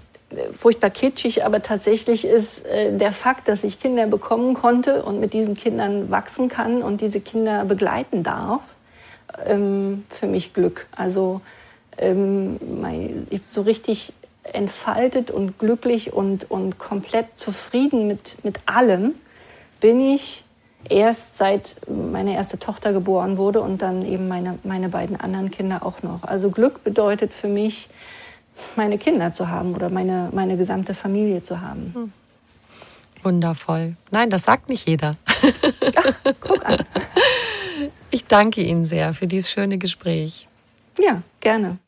furchtbar kitschig, aber tatsächlich ist äh, der Fakt, dass ich Kinder bekommen konnte und mit diesen Kindern wachsen kann und diese Kinder begleiten darf, ähm, für mich Glück. Also ähm, so richtig entfaltet und glücklich und, und komplett zufrieden mit, mit allem bin ich erst seit meine erste Tochter geboren wurde und dann eben meine, meine beiden anderen Kinder auch noch. Also Glück bedeutet für mich, meine Kinder zu haben oder meine, meine gesamte Familie zu haben. Hm. Wundervoll. Nein, das sagt nicht jeder. Ach, guck an. Ich danke Ihnen sehr für dieses schöne Gespräch. Ja, gerne.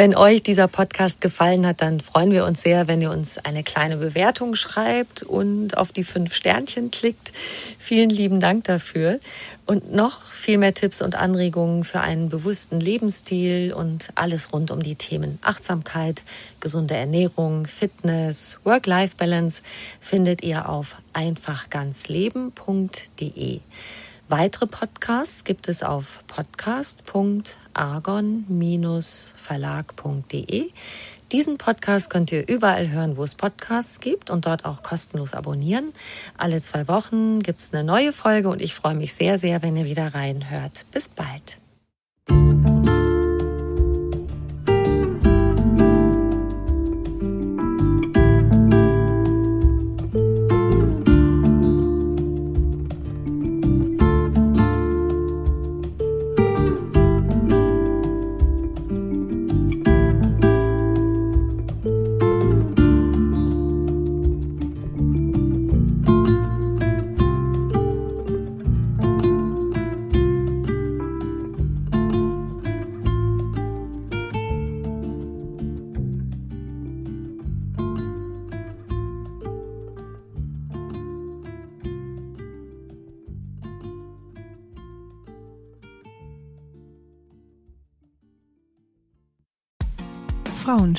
Wenn euch dieser Podcast gefallen hat, dann freuen wir uns sehr, wenn ihr uns eine kleine Bewertung schreibt und auf die fünf Sternchen klickt. Vielen lieben Dank dafür. Und noch viel mehr Tipps und Anregungen für einen bewussten Lebensstil und alles rund um die Themen Achtsamkeit, gesunde Ernährung, Fitness, Work-Life-Balance findet ihr auf einfachganzleben.de. Weitere Podcasts gibt es auf podcast.argon-verlag.de. Diesen Podcast könnt ihr überall hören, wo es Podcasts gibt und dort auch kostenlos abonnieren. Alle zwei Wochen gibt es eine neue Folge und ich freue mich sehr, sehr, wenn ihr wieder reinhört. Bis bald.